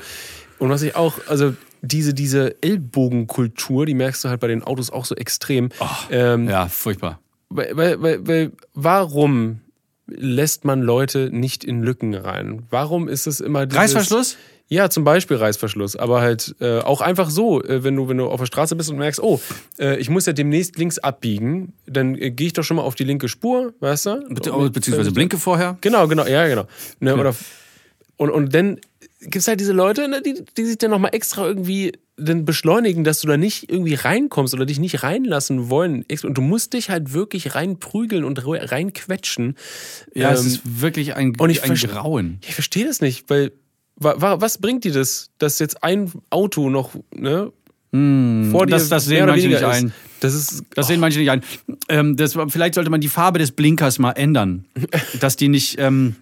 Und was ich auch, also diese, diese Ellbogenkultur, die merkst du halt bei den Autos auch so extrem. ähm, ja, furchtbar. weil, weil, weil, weil, warum lässt man Leute nicht in Lücken rein? Warum ist es immer dieses... Reißverschluss? Ja, zum Beispiel Reißverschluss, aber halt äh, auch einfach so, äh, wenn du wenn du auf der Straße bist und merkst, oh, äh, ich muss ja demnächst links abbiegen, dann äh, gehe ich doch schon mal auf die linke Spur, weißt du? Be oh, beziehungsweise Blinke vorher. Genau, genau, ja, genau. Ne, oder, und, und dann gibt's halt diese Leute, ne, die, die sich dann nochmal extra irgendwie dann beschleunigen, dass du da nicht irgendwie reinkommst oder dich nicht reinlassen wollen. Und du musst dich halt wirklich reinprügeln und reinquetschen. Ja, es Ähm, ist wirklich ein, und ich ein Grauen. ich verstehe das nicht, weil was bringt dir das, dass jetzt ein Auto noch ne, vor dir Hm, das- das sehen manche nicht ist? ein. Das ist Das sehen manche nicht ein. Ähm, das, vielleicht sollte man die Farbe des Blinkers mal ändern. (laughs) dass die nicht, ähm,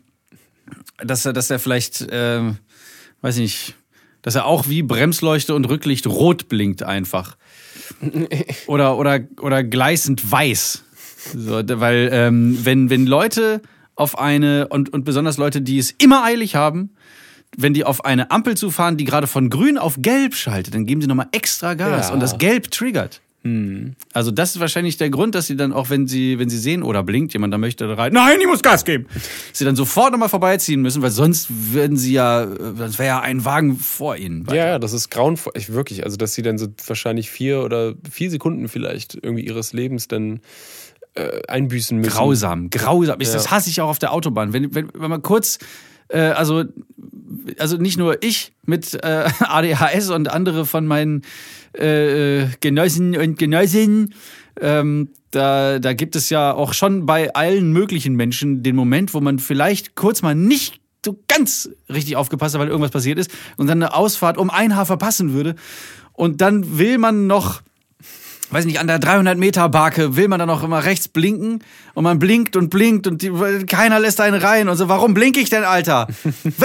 dass er, dass er vielleicht, ähm, weiß ich nicht, dass er auch wie Bremsleuchte und Rücklicht rot blinkt einfach. (laughs) Oder, oder, oder gleißend weiß. So, weil, ähm, wenn, wenn Leute auf eine, und, und besonders Leute, die es immer eilig haben, wenn die auf eine Ampel zufahren, die gerade von grün auf gelb schaltet, dann geben sie nochmal extra Gas Ja. und das Gelb triggert. Also das ist wahrscheinlich der Grund, dass sie dann auch, wenn sie, wenn sie sehen oder blinkt, jemand da möchte da rein, nein, ich muss Gas geben, (laughs) sie dann sofort nochmal vorbeiziehen müssen, weil sonst würden sie ja, das wäre ja ein Wagen vor ihnen. ja, ja, das ist grauenvoll. Ich wirklich, also dass sie dann so wahrscheinlich vier oder vier Sekunden vielleicht irgendwie ihres Lebens dann äh, einbüßen müssen. Grausam, grausam. Ich, Ja. Das hasse ich auch auf der Autobahn. Wenn, wenn, wenn man kurz, äh, also, also nicht nur ich mit äh, (laughs) ADHS und andere von meinen äh, Genossen und Genossinnen, ähm, da, da gibt es ja auch schon bei allen möglichen Menschen den Moment, wo man vielleicht kurz mal nicht so ganz richtig aufgepasst hat, weil irgendwas passiert ist und dann eine Ausfahrt um ein Haar verpassen würde. Und dann will man noch weiß nicht, an der 300 Meter Barke will man dann auch immer rechts blinken und man blinkt und blinkt und die, keiner lässt einen rein und so. Warum blinke ich denn, Alter? (laughs)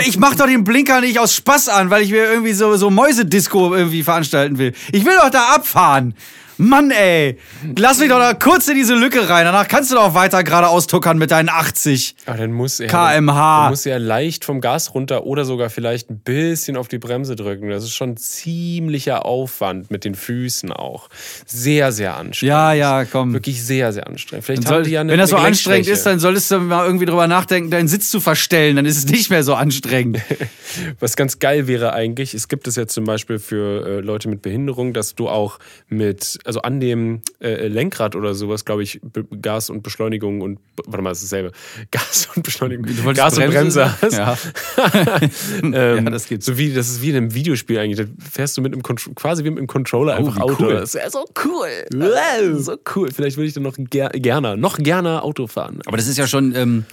Ich mach doch den Blinker nicht aus Spaß an, weil ich mir irgendwie so, so Mäusedisco irgendwie veranstalten will. Ich will doch da abfahren. Mann, ey. Lass mich doch da kurz in diese Lücke rein. Danach kannst du doch weiter geradeaus tuckern mit deinen 80. Aber dann muss er, kmh. Dann muss er leicht vom Gas runter oder sogar vielleicht ein bisschen auf die Bremse drücken. Das ist schon ziemlicher Aufwand mit den Füßen auch. Sehr, sehr anstrengend. Ja, ja, komm. Wirklich sehr, sehr anstrengend. Vielleicht Soll, haben die ja eine, wenn das so anstrengend ist, dann solltest du mal irgendwie drüber nachdenken, deinen Sitz zu verstellen. Dann ist es nicht mehr so anstrengend. (laughs) Was ganz geil wäre eigentlich, es gibt es jetzt zum Beispiel für äh, Leute mit Behinderung, dass du auch mit, also an dem äh, Lenkrad oder sowas, glaube ich, Be Gas und Beschleunigung und, warte mal, es ist dasselbe. (laughs) Gas und Beschleunigung. wolltest Gas und Bremse Bremse sagen? (laughs) hast. Ja. (laughs) ähm, Ja, das geht. So wie, das ist wie in einem Videospiel eigentlich. Da fährst du mit einem, Contro- quasi wie mit einem Controller einfach wie Auto. cool. Das wäre so cool. Wow. So cool. Vielleicht würde ich dann noch ger gerne, noch gerne Auto fahren. Aber das ist ja schon. Ähm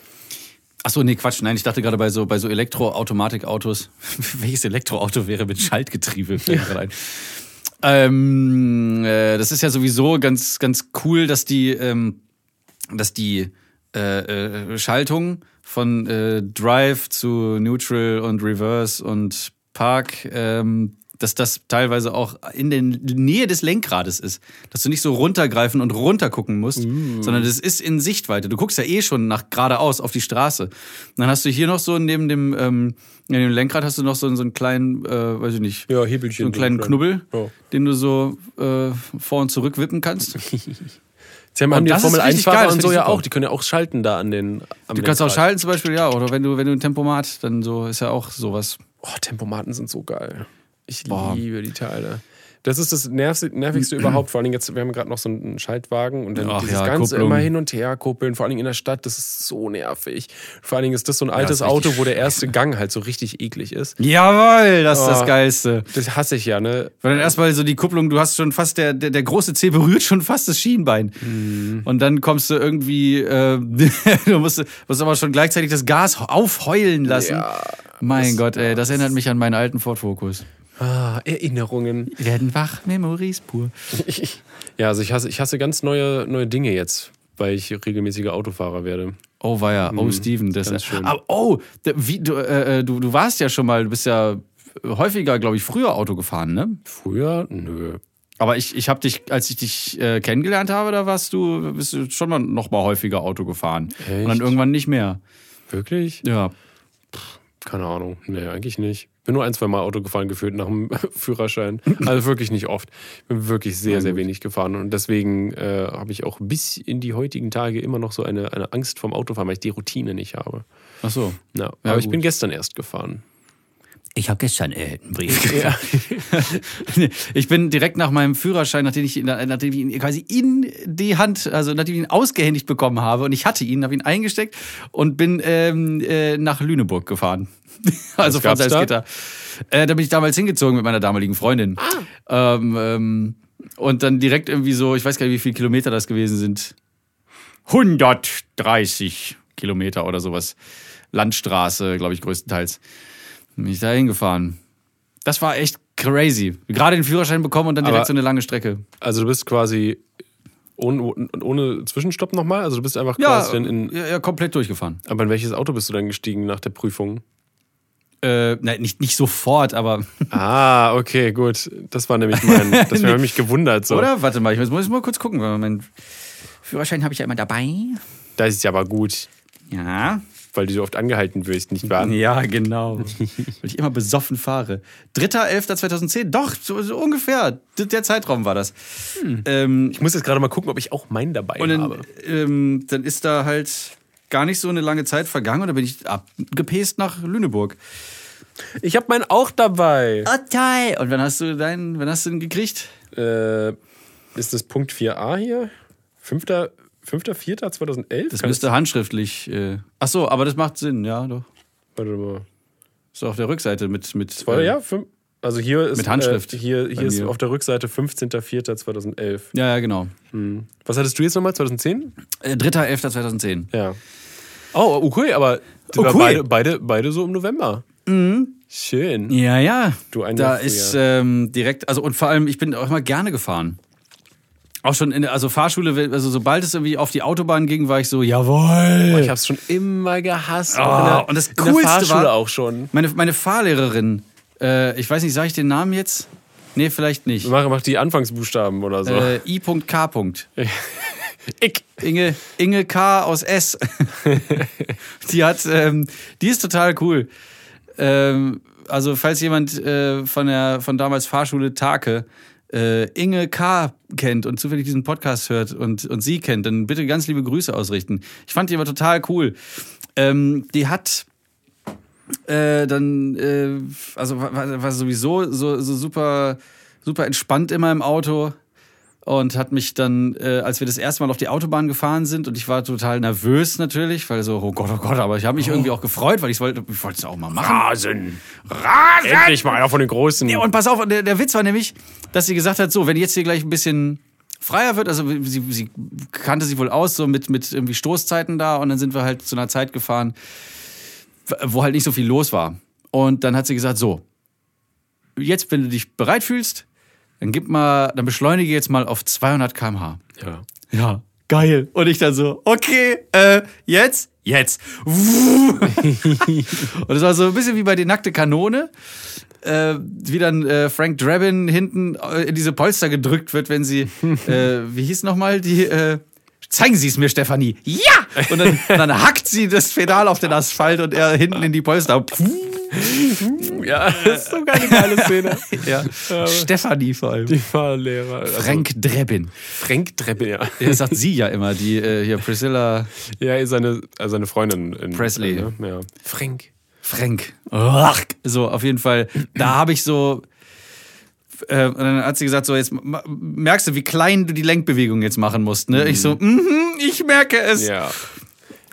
Achso, nee, Quatsch. Nein, ich dachte gerade bei so, bei so Elektroautomatikautos. Welches Elektroauto wäre mit Schaltgetriebe? Ein. Ähm, äh, das ist ja sowieso ganz, ganz cool, dass die, ähm, dass die äh, äh, Schaltung von äh, Drive zu Neutral und Reverse und Park, ähm, dass das teilweise auch in der Nähe des Lenkrades ist. Dass du nicht so runtergreifen und runtergucken musst, sondern das ist in Sichtweite. Du guckst ja eh schon nach geradeaus auf die Straße. Und dann hast du hier noch so neben dem, ähm, neben dem Lenkrad hast du noch so, so einen kleinen, äh, weiß ich nicht, Ja, Hebelchen. so einen kleinen so Knubbel, Ja. den du so äh, vor und zurück wippen kannst. (laughs) Sie haben, haben die Formel richtig 1 Fahrer geil, und so ja auch. Die können ja auch schalten da an den. Am Du kannst auch schalten zum Beispiel, ja. Oder wenn du, wenn du ein Tempomat, dann so ist ja auch sowas. Oh, Tempomaten sind so geil. Ich Boah. liebe die Teile. Das ist das nervigste, (clears throat) überhaupt. Vor allen Dingen jetzt, wir haben gerade noch so einen Schaltwagen und dann Ach dieses ja, ganze Kupplung. immer hin und her kuppeln, vor allen Dingen in der Stadt, das ist so nervig. Vor allen Dingen ist das so ein altes Auto, wo der erste Gang halt so richtig eklig ist. Jawohl, das ist das Oh. Geilste. Das hasse ich ja, ne? Weil dann erstmal so die Kupplung, du hast schon fast, der, der, der große C berührt schon fast das Schienbein. Mhm. Und dann kommst du irgendwie, äh, (laughs) du musst, musst aber schon gleichzeitig das Gas aufheulen lassen. Ja, mein Gott, ey, das erinnert mich an meinen alten Ford Focus. Ah, Erinnerungen. Werden wach, Memories pur. (laughs) Ja, also ich hasse, ich hasse ganz neue, neue Dinge jetzt, weil ich regelmäßiger Autofahrer werde. Oh, war ja. Oh, Steven. Das, Mhm. ganz schön. Aber, oh, wie, du, äh, äh, du, du warst ja schon mal, du bist ja häufiger, glaube ich, früher Auto gefahren, ne? Früher? Nö. Aber ich, ich habe dich, als ich dich äh, kennengelernt habe, da warst du, bist du schon mal noch mal häufiger Auto gefahren. Echt? Und dann irgendwann nicht mehr. Wirklich? Ja. Keine Ahnung. Nee, eigentlich nicht. Bin nur ein, zwei Mal Auto gefahren gefühlt nach dem (laughs) Führerschein. Also wirklich nicht oft. Bin wirklich sehr, sehr wenig gefahren. Und deswegen äh, habe ich auch bis in die heutigen Tage immer noch so eine, eine Angst vom Autofahren, weil ich die Routine nicht habe. Ach so. Ja, Ja, aber ich gut. bin gestern erst gefahren. Ich habe gestern äh, einen Brief. (laughs) Ja. (laughs) ich bin direkt nach meinem Führerschein, nachdem ich, ihn- nachdem ich ihn quasi in die Hand, also nachdem ich ihn ausgehändigt bekommen habe und ich hatte ihn, habe ihn eingesteckt und bin ähm, äh, nach Lüneburg gefahren. (laughs) also von gab's da? Salzgitter. Äh, da bin ich damals hingezogen mit meiner damaligen Freundin. Ähm, ähm, und dann direkt irgendwie so, ich weiß gar nicht, wie viele Kilometer das gewesen sind. 130 Kilometer oder sowas. Landstraße, glaube ich, größtenteils. Bin ich da hingefahren. Das war echt crazy. Gerade den Führerschein bekommen und dann direkt Aber- so eine lange Strecke. Also du bist quasi ohne, ohne Zwischenstopp nochmal? Also du bist einfach Ja, quasi dann in. ja, ja, komplett durchgefahren. Aber in welches Auto bist du dann gestiegen nach der Prüfung? Äh, nein, nicht, nicht sofort, aber. (laughs) Ah, okay, gut. Das war nämlich mein. (laughs) Das wäre mich gewundert. So. Oder? Warte mal, ich muss, muss mal kurz gucken. weil Mein Führerschein habe ich ja immer dabei. Das ist ja aber gut, Ja. weil du so oft angehalten wirst, nicht wahr? (laughs) Ja, genau. Weil ich immer besoffen fahre. 3.11.2010, doch, so, so ungefähr. Der Zeitraum war das. Ähm, Ich muss jetzt gerade mal gucken, ob ich auch meinen dabei und dann, habe. ähm, dann ist da halt gar nicht so eine lange Zeit vergangen und dann bin ich abgepäst nach Lüneburg. Ich habe meinen auch dabei. Oh, toll. Und wann hast du deinen, wann hast du den gekriegt? Äh, ist das Punkt 4a hier? 5. 5.4.2011? Das müsste handschriftlich. Äh, ach so, aber das macht Sinn, ja, doch. Warte mal. Ist auf der Rückseite mit. mit Warte, äh, ja, fünf, also hier ist. Mit Handschrift Äh, hier hier ist mir. auf der Rückseite 15.04.2011. Ja, ja, genau. Was hattest du jetzt nochmal? 2010? Äh, 3.11.2010. Ja. Oh, okay, aber Oh, cool. beide, beide, beide so im November. Schön. Ja, ja. Du ein Da ist ähm, direkt, also und vor allem, ich bin auch immer gerne gefahren. Auch schon in der, also Fahrschule, also sobald es irgendwie auf die Autobahn ging, war ich so, jawohl. Oh, ich hab's schon immer gehasst. Oh, der, und das in der Coolste Fahrschule war- auch schon. Meine, meine Fahrlehrerin, äh, ich weiß nicht, sage ich den Namen jetzt? Nee, vielleicht nicht. Mach, mach die Anfangsbuchstaben oder so. Äh, I.K. (laughs) Ich. Inge, Inge K. aus S. (laughs) die hat, ähm, die ist total cool. Ähm, also falls jemand äh, von der von damals Fahrschule Take äh, Inge K. kennt und zufällig diesen Podcast hört und, und sie kennt, dann bitte ganz liebe Grüße ausrichten. Ich fand die aber total cool. Ähm, die hat äh, dann, äh, also war, war sowieso so, so super, super entspannt immer im Auto und hat mich dann, äh, als wir das erste Mal auf die Autobahn gefahren sind und ich war total nervös natürlich, weil so, oh Gott, oh Gott, aber ich habe mich irgendwie auch gefreut, weil ich wollte, ich wollte es auch mal machen. Rasen. Rasen. Endlich mal einer von den Großen. Ja, und pass auf, der, der Witz war nämlich, dass sie gesagt hat, so, wenn jetzt hier gleich ein bisschen freier wird, also sie, sie kannte sich wohl aus, so mit, mit irgendwie Stoßzeiten da und dann sind wir halt zu einer Zeit gefahren, wo halt nicht so viel los war. Und dann hat sie gesagt, so, jetzt, wenn du dich bereit fühlst, dann gib mal, dann beschleunige jetzt mal auf 200 km/h. ja. Ja, geil. Und ich dann so, okay, äh, jetzt? Jetzt. (laughs) und es war so ein bisschen wie bei die nackte Kanone. Äh, wie dann äh, Frank Drabin hinten äh, in diese Polster gedrückt wird, wenn sie, äh, wie hieß nochmal die, äh, zeigen Sie es mir, Stefanie. Ja! Und dann, und dann hackt sie das Pedal auf den Asphalt und er hinten in die Polster. Ja, das ist sogar eine geile Szene. ja. Stefanie vor allem. Die Fahrlehrer. Also Frank Drabin. Frank Treppe, ja. Das sagt sie ja immer, die äh, hier Priscilla Ja, ist seine, also seine Freundin. In, Presley. Ne? Ja. Frank. Frank. So, auf jeden Fall. Da habe ich so. Äh, und dann hat sie gesagt: So, jetzt merkst du, wie klein du die Lenkbewegung jetzt machen musst. Ne? Ich so, mhm, ich merke es. Ja.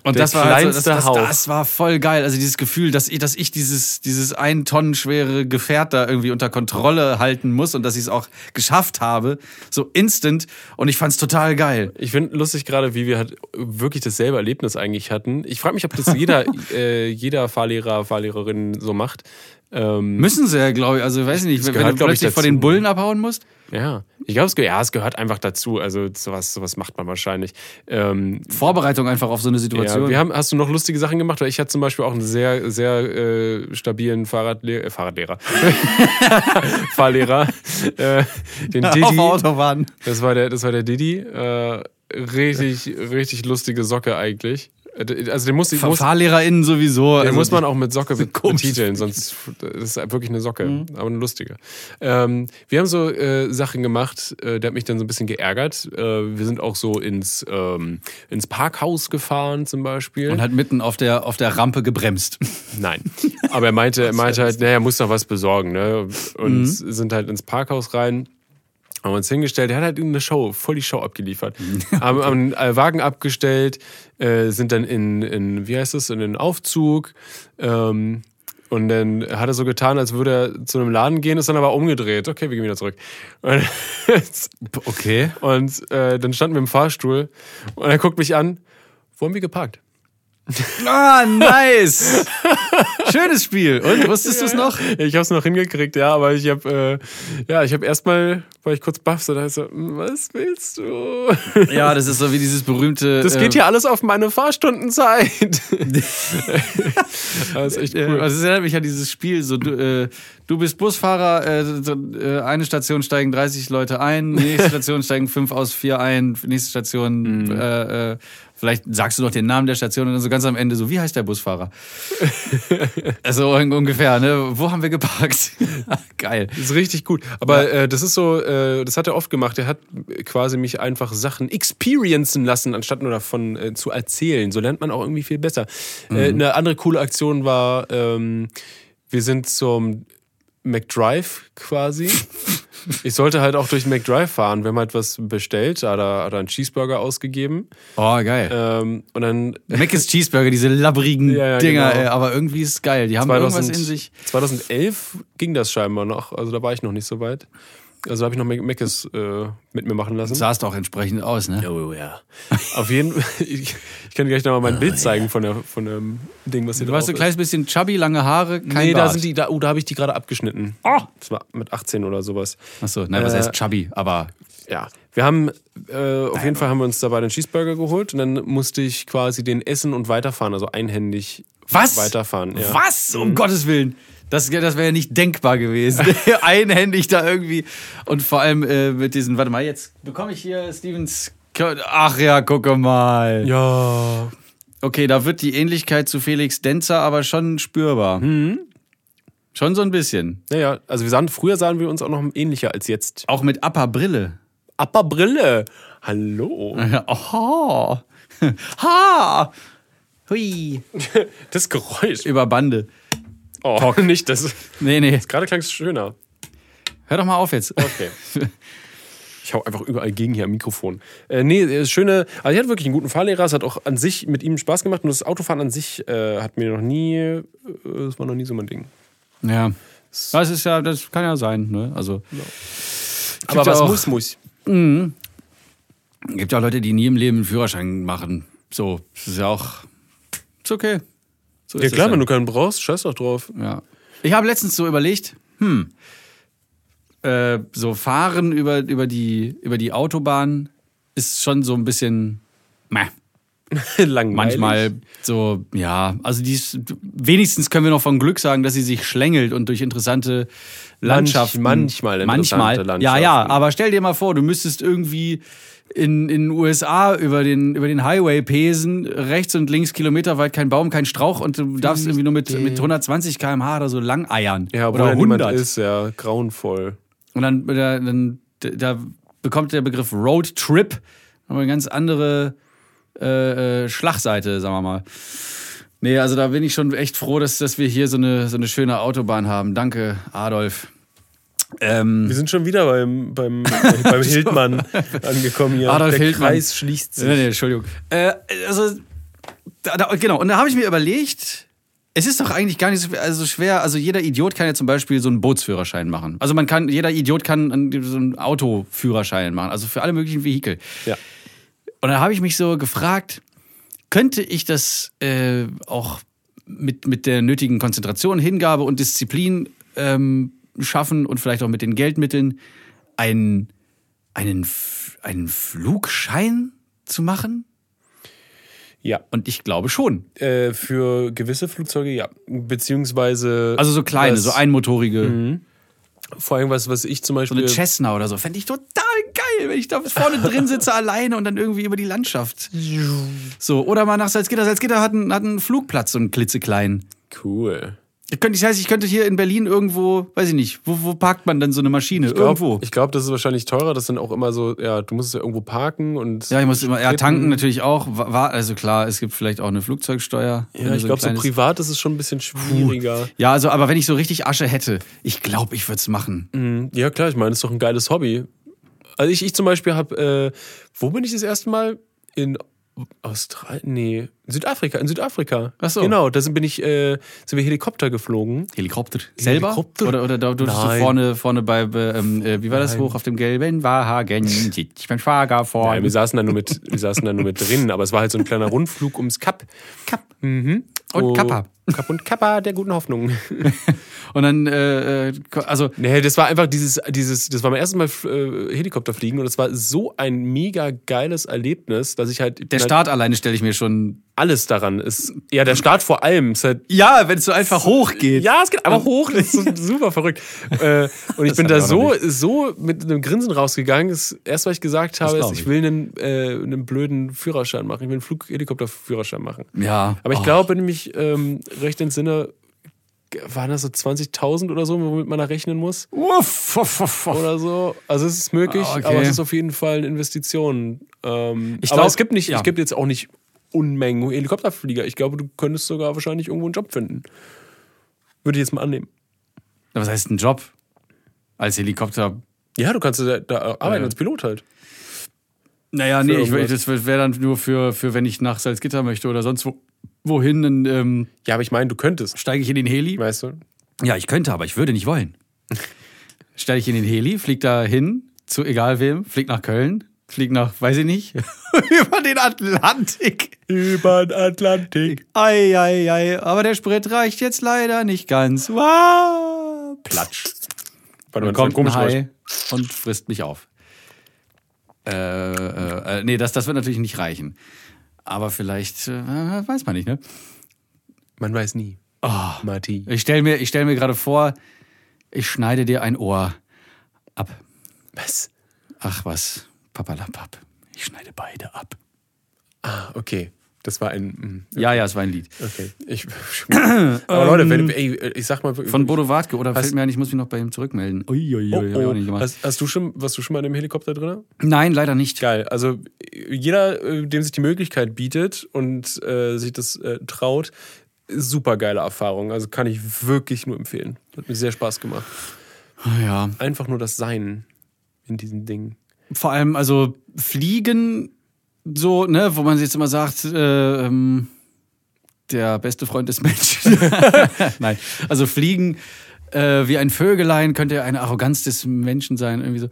Und Der das war, halt so, das, das, das war voll geil. Also dieses Gefühl, dass ich, dass ich dieses, dieses ein Tonnen schwere Gefährt da irgendwie unter Kontrolle halten muss und dass ich es auch geschafft habe. So instant. Und ich fand's total geil. Ich finde lustig gerade, wie wir halt wirklich dasselbe Erlebnis eigentlich hatten. Ich frage mich, ob das jeder, (laughs) äh, jeder Fahrlehrer, Fahrlehrerin so macht. Ähm, Müssen sie ja, glaube ich. Also, weiß ich nicht, wenn, wenn du plötzlich vor den Bullen abhauen musst. Ja, ich glaube, es, ja, es gehört einfach dazu. Also sowas, sowas macht man wahrscheinlich. Ähm, Vorbereitung einfach auf so eine Situation. Ja, wir haben, hast du noch lustige Sachen gemacht? Weil ich hatte zum Beispiel auch einen sehr, sehr äh, stabilen Fahrradle äh, Fahrradlehrer. (laughs) Fahrlehrer. Äh, den (laughs) auf Didi. der Autobahn. Das war der, das war der Didi. Äh, richtig, richtig lustige Socke eigentlich. Also den muss, ich, FahrlehrerInnen sowieso. den also muss man auch mit Socke betiteln, sonst das ist wirklich eine Socke, Mhm. aber eine lustige. Ähm, wir haben so äh, Sachen gemacht, äh, der hat mich dann so ein bisschen geärgert. Äh, wir sind auch so ins, ähm, ins Parkhaus gefahren zum Beispiel. Und hat mitten auf der, auf der Rampe gebremst. (laughs) Nein. Aber er meinte, er meinte halt, naja, muss noch was besorgen, ne? Und Mhm. sind halt ins Parkhaus rein. Haben uns hingestellt, er hat halt eine Show, voll die Show abgeliefert. (laughs) Haben, haben einen Wagen abgestellt, äh, sind dann in, in, wie heißt das, in den Aufzug. Ähm, und dann hat er so getan, als würde er zu einem Laden gehen, ist dann aber umgedreht. Okay, wir gehen wieder zurück. Und, (laughs) Okay. und äh, dann standen wir im Fahrstuhl und er guckt mich an. Wo haben wir geparkt? (laughs) Ah, nice. Schönes Spiel. Und wusstest du es noch? Ich habe es noch hingekriegt, ja, aber ich habe äh, ja, ich habe erstmal, war ich kurz baff, so da so, "Hm, was willst du? (laughs) Ja, das ist so wie dieses berühmte. Das geht äh, ja alles auf meine Fahrstundenzeit. (laughs) das ist echt Äh, cool. Also es erinnert mich an dieses Spiel, so du, äh, du bist Busfahrer, äh, so, äh, eine Station steigen 30 Leute ein, nächste Station steigen fünf aus vier ein, nächste Station, Mhm. äh, äh, vielleicht sagst du noch den Namen der Station und dann so ganz am Ende so, wie heißt der Busfahrer? (laughs) also un- ungefähr, ne? Wo haben wir geparkt? (laughs) Geil. Das ist richtig gut. Aber äh, das ist so, äh, das hat er oft gemacht. Er hat quasi mich einfach Sachen experiencen lassen, anstatt nur davon äh, zu erzählen. So lernt man auch irgendwie viel besser. Äh, eine andere coole Aktion war, ähm, wir sind zum McDrive quasi. Ich sollte halt auch durch McDrive fahren. Wir haben halt was bestellt, da hat er, hat er einen Cheeseburger ausgegeben. Oh, geil. Ähm, und dann Mc's Cheeseburger, diese labbrigen (laughs) Ja, ja, Dinger, genau. ey, aber irgendwie ist es geil. Die haben irgendwas in sich. 2011 ging das scheinbar noch. Also da war ich noch nicht so weit. Also habe ich noch Mc's äh, mit mir machen lassen. Sahst auch entsprechend aus, ne? Oh ja. Auf jeden Fall. (laughs) Ich, ich kann dir gleich nochmal mein Bild zeigen von, der, von dem Ding, was hier Du warst so drauf ein kleines bisschen chubby, lange Haare, kein Nee, da Bart. sind die, da, oh, da habe ich die gerade abgeschnitten. Oh. Das war mit 18 oder sowas. Achso, nein, was Äh, heißt chubby? Aber Ja. Wir haben, äh, auf jeden Fall haben wir uns dabei den Cheeseburger geholt und dann musste ich quasi den essen und weiterfahren, also einhändig Was? weiterfahren. Ja. Was? Um Gottes Willen. Das, das wäre ja nicht denkbar gewesen. (laughs) (laughs) Einhändig da irgendwie. Und vor allem äh, mit diesen, warte mal, jetzt bekomme ich hier Stevens. Ach ja, gucke mal. Ja. Okay, da wird die Ähnlichkeit zu Felix Denzer aber schon spürbar. Schon so ein bisschen. Naja, also wir sahen, früher sahen wir uns auch noch ähnlicher als jetzt. Auch mit Upper-Brille. Upper Brille. Hallo. (laughs) Aha. Ha. Hui. Das Geräusch. Über Bande. Oh, (laughs) nicht das. Nee, nee. Gerade klang es schöner. Hör doch mal auf jetzt. Okay. Ich hau einfach überall gegen hier am Mikrofon. Äh, nee, das schöne, also ich hatte wirklich einen guten Fahrlehrer, es hat auch an sich mit ihm Spaß gemacht und das Autofahren an sich äh, hat mir noch nie, äh, das war noch nie so mein Ding. Ja. Das ist ja, das kann ja sein, ne? Also. Aber ja was auch- muss, muss. Gibt ja auch Leute, die nie im Leben einen Führerschein machen. So, das ist ja auch. Ist okay. So Ja klar, wenn du keinen brauchst, scheiß doch drauf. Ja. Ich habe letztens so überlegt, hm, äh, so fahren über, über, die, über die Autobahn ist schon so ein bisschen meh. (laughs) Langweilig. Manchmal so, ja, also die ist, wenigstens können wir noch von Glück sagen, dass sie sich schlängelt und durch interessante Landschaften. manchmal interessante manchmal. Landschaften. Ja, ja, aber stell dir mal vor, du müsstest irgendwie in, in den USA über den, über den Highway pesen, rechts und links kilometerweit kein Baum, kein Strauch und du darfst irgendwie nur mit, mit 120 km/h oder so lang eiern. Ja, oder da niemand 100. ist, ja, grauenvoll. Und dann, da, dann da bekommt der Begriff Road Trip aber eine ganz andere äh, äh, Schlagseite, sagen wir mal. Nee, also da bin ich schon echt froh, dass, dass wir hier so eine, so eine schöne Autobahn haben. Danke, Adolf. Ähm, Wir sind schon wieder beim, beim, (laughs) beim Hildmann angekommen hier. Adolf Der Hildmann. Kreis schließt sich. nee, nee, Entschuldigung. Äh, also, da, da, genau, und da habe ich mir überlegt, es ist doch eigentlich gar nicht so also schwer. Also jeder Idiot kann ja zum Beispiel so einen Bootsführerschein machen. Also man kann, jeder Idiot kann einen- so einen Autoführerschein machen. Also für alle möglichen Vehikel. Ja. Und da habe ich mich so gefragt, könnte ich das äh, auch mit, mit der nötigen Konzentration, Hingabe und Disziplin ähm, schaffen und vielleicht auch mit den Geldmitteln einen, einen, einen Flugschein zu machen? Ja. Und ich glaube schon. Äh, für gewisse Flugzeuge, ja. Beziehungsweise. Also so kleine, was- so einmotorige. Vor allem, was, was ich zum So Beispiel. eine Cessna oder so. Fände ich total geil, wenn ich da vorne (laughs) drin sitze alleine und dann irgendwie über die Landschaft. So, oder mal nach Salzgitter. Salzgitter hat einen, hat einen Flugplatz, so einen klitzekleinen. cool. Ich könnte, das heißt, ich könnte hier in Berlin irgendwo, weiß ich nicht, wo, wo parkt man dann so eine Maschine? Ich glaub- irgendwo. Ich glaube, das ist wahrscheinlich teurer. Das sind auch immer so, ja, du musst es ja irgendwo parken und. ja, ich muss immer, ja, tanken natürlich auch. Wa- War, also klar, es gibt vielleicht auch eine Flugzeugsteuer. Ja, ich ein glaube, so privat ist es schon ein bisschen schwieriger. Ja, also, aber wenn ich so richtig Asche hätte, ich glaube, ich würde es machen. Mhm. Ja, klar, ich meine, das ist doch ein geiles Hobby. Also ich, ich zum Beispiel habe, äh, wo bin ich das erste Mal? In Australien? Nee, Südafrika, in Südafrika. Ach so. Genau, da sind, bin ich, äh, sind wir Helikopter geflogen. Helikopter. Selber? Helikopter? Oder, oder da durftest du Nein. vorne, vorne bei, ähm, äh, wie war das, hoch auf dem gelben Wagen, (laughs) ich bin Schwager vorne. wir saßen da nur mit, wir saßen da nur mit drin, aber es war halt so ein kleiner (laughs) Rundflug ums Kap. Kap. Mhm. Und Kappa. Kap und Kappa der guten Hoffnung. (laughs) Und dann, äh, äh, also, Nee, das war einfach dieses, dieses, das war mein erstes Mal äh, Helikopter fliegen und es war so ein mega geiles Erlebnis, dass ich halt, der halt Start alleine stelle ich mir schon. Alles daran ist. Ja, der Start vor allem ist halt Ja, wenn es so einfach hochgeht. Ja, es geht einfach hoch. Das ist so (laughs) super verrückt. Äh, und ich bin hab da so, so mit einem Grinsen rausgegangen. Das erste, was ich gesagt habe, ist, ich ich. will einen, äh, einen blöden Führerschein machen. Ich will einen Flughelikopterführerschein machen. Ja. Aber ich Oh. glaube, wenn ich mich ähm, recht entsinne, waren das so 20.000 oder so, womit man da rechnen muss Uff, uff, uff, oder so. Also es ist möglich, Ah, okay. aber es ist auf jeden Fall eine Investition. Ähm, Ich aber glaub, es gibt nicht, ja. es gibt jetzt auch nicht Unmengen Helikopterflieger. Ich glaube, du könntest sogar wahrscheinlich irgendwo einen Job finden. Würde ich jetzt mal annehmen. Was heißt ein Job? Als Helikopter. Ja, du kannst da, da arbeiten Ja. als Pilot halt. Naja, nee, ich, das wäre dann nur für, für, wenn ich nach Salzgitter möchte oder sonst wo, wohin, dann ähm, Ja, aber ich meine, du könntest, steige ich in den Heli. weißt du? Ja, ich könnte, aber ich würde nicht wollen. (laughs) Steige ich in den Heli, flieg da hin, zu egal wem, flieg nach Köln, flieg nach, weiß ich nicht, (laughs) über den Atlantik. Über den Atlantik. Ei, ei, ei, aber der Sprit reicht jetzt leider nicht ganz. Wow. Platsch. Warte Dann mal, kommt ein Hai und frisst mich auf. Äh, äh, äh, nee, das, das wird natürlich nicht reichen. Aber vielleicht, äh, weiß man nicht, ne? Man weiß nie. Oh. Marty. Ich stelle mir, ich stell mir gerade vor, ich schneide dir ein Ohr ab. Was? Ach was, papalapap. Ich schneide beide ab. Ah, okay. Das war ein. mm, Ja, ja, es war ein Lied. Okay. Ich, (clears throat) aber Leute, wenn, ey, ich sag mal. Von Bodo Wartke, oder Hast- fällt mir ein, ich muss mich noch bei ihm zurückmelden. Uiuiui, Oh, hab ich auch nicht oh. gemacht. Hast, hast du schon, warst du schon mal in einem Helikopter drin? Nein, leider nicht. Geil. Also jeder, äh, dem sich die Möglichkeit bietet und äh, sich das äh, traut, super geile Erfahrung. Also kann ich wirklich nur empfehlen. Hat mir sehr Spaß gemacht. Ja, Einfach nur das Sein in diesen Dingen. vor allem, also Fliegen, so, ne, wo man jetzt immer sagt, äh, ähm, der beste Freund des Menschen. (laughs) Nein, also Fliegen äh, wie ein Vögelein könnte ja eine Arroganz des Menschen sein, irgendwie so.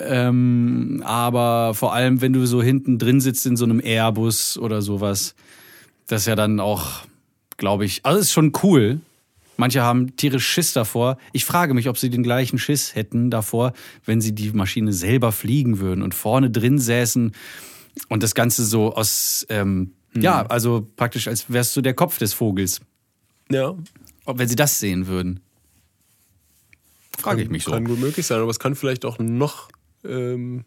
Ähm, aber vor allem, wenn du so hinten drin sitzt in so einem Airbus oder sowas, das ist ja dann auch, glaube ich, also ist schon cool. Manche haben tierisch Schiss davor. Ich frage mich, ob sie den gleichen Schiss hätten davor, wenn sie die Maschine selber fliegen würden und vorne drin säßen und das Ganze so aus, ähm, ja, also praktisch als wärst du der Kopf des Vogels. Ja. Ob wenn sie das sehen würden. Frage ich mich so. Kann gut möglich sein, aber es kann vielleicht auch noch ähm,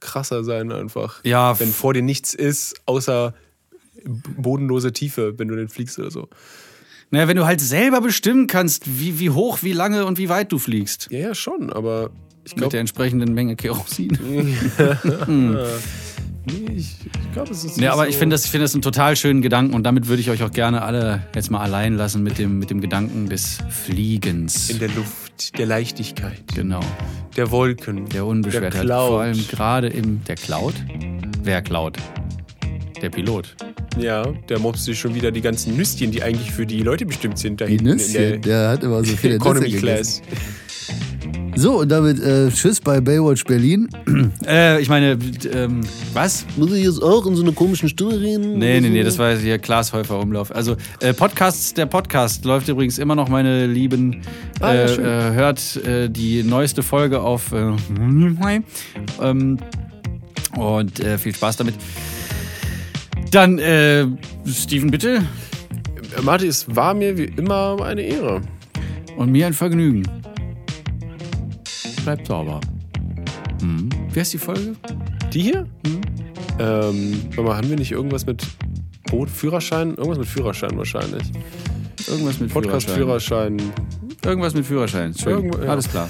krasser sein einfach. Ja, Wenn vor dir nichts ist, außer bodenlose Tiefe, wenn du den fliegst oder so. Naja, wenn du halt selber bestimmen kannst, wie, wie hoch, wie lange und wie weit du fliegst. Ja, ja, schon, aber ich Mit glaube, der entsprechenden Menge Kerosin. (laughs) (laughs) nee, ich, ich glaube, es ist Ja, aber so ich finde das, ich finde das einen total schönen Gedanken und damit würde ich euch auch gerne alle jetzt mal allein lassen mit dem, mit dem Gedanken des Fliegens. in der Luft, der Leichtigkeit, genau. der Wolken, Der Unbeschwertheit. der Cloud. Vor allem gerade im. Der Cloud? Wer Cloud? Der Pilot. Ja, der mobst sich schon wieder die ganzen Nüsschen, die eigentlich für die Leute bestimmt sind, da Die hinten Nüsschen, in der der hat immer so viele (laughs) Nüsse Economy gegessen. Class. So, und damit äh, Tschüss bei Baywatch Berlin. (clears throat) Äh, ich meine, ähm, was? Muss ich jetzt auch in so einer komischen Stimme reden? Nee, nee, nee, das war hier Klaas Häufer Umlauf. Also, äh, Podcasts, der Podcast läuft übrigens immer noch, meine Lieben. Ah, ja, äh, schön. äh, hört äh, die neueste Folge auf. Äh, (laughs) ähm, und äh, viel Spaß damit. Dann, äh, Steven, bitte. Martin, es war mir wie immer eine Ehre. Und mir ein Vergnügen. Bleibt sauber. Hm. Wie heißt die Folge? Die hier? Ähm, warte mal, haben wir nicht irgendwas mit Boot, Führerschein? Irgendwas mit Führerschein wahrscheinlich. Irgendwas mit Podcast, Führerschein. Führerschein. Irgendwas mit Führerschein. Schön. Irgendwo- ja. Alles klar.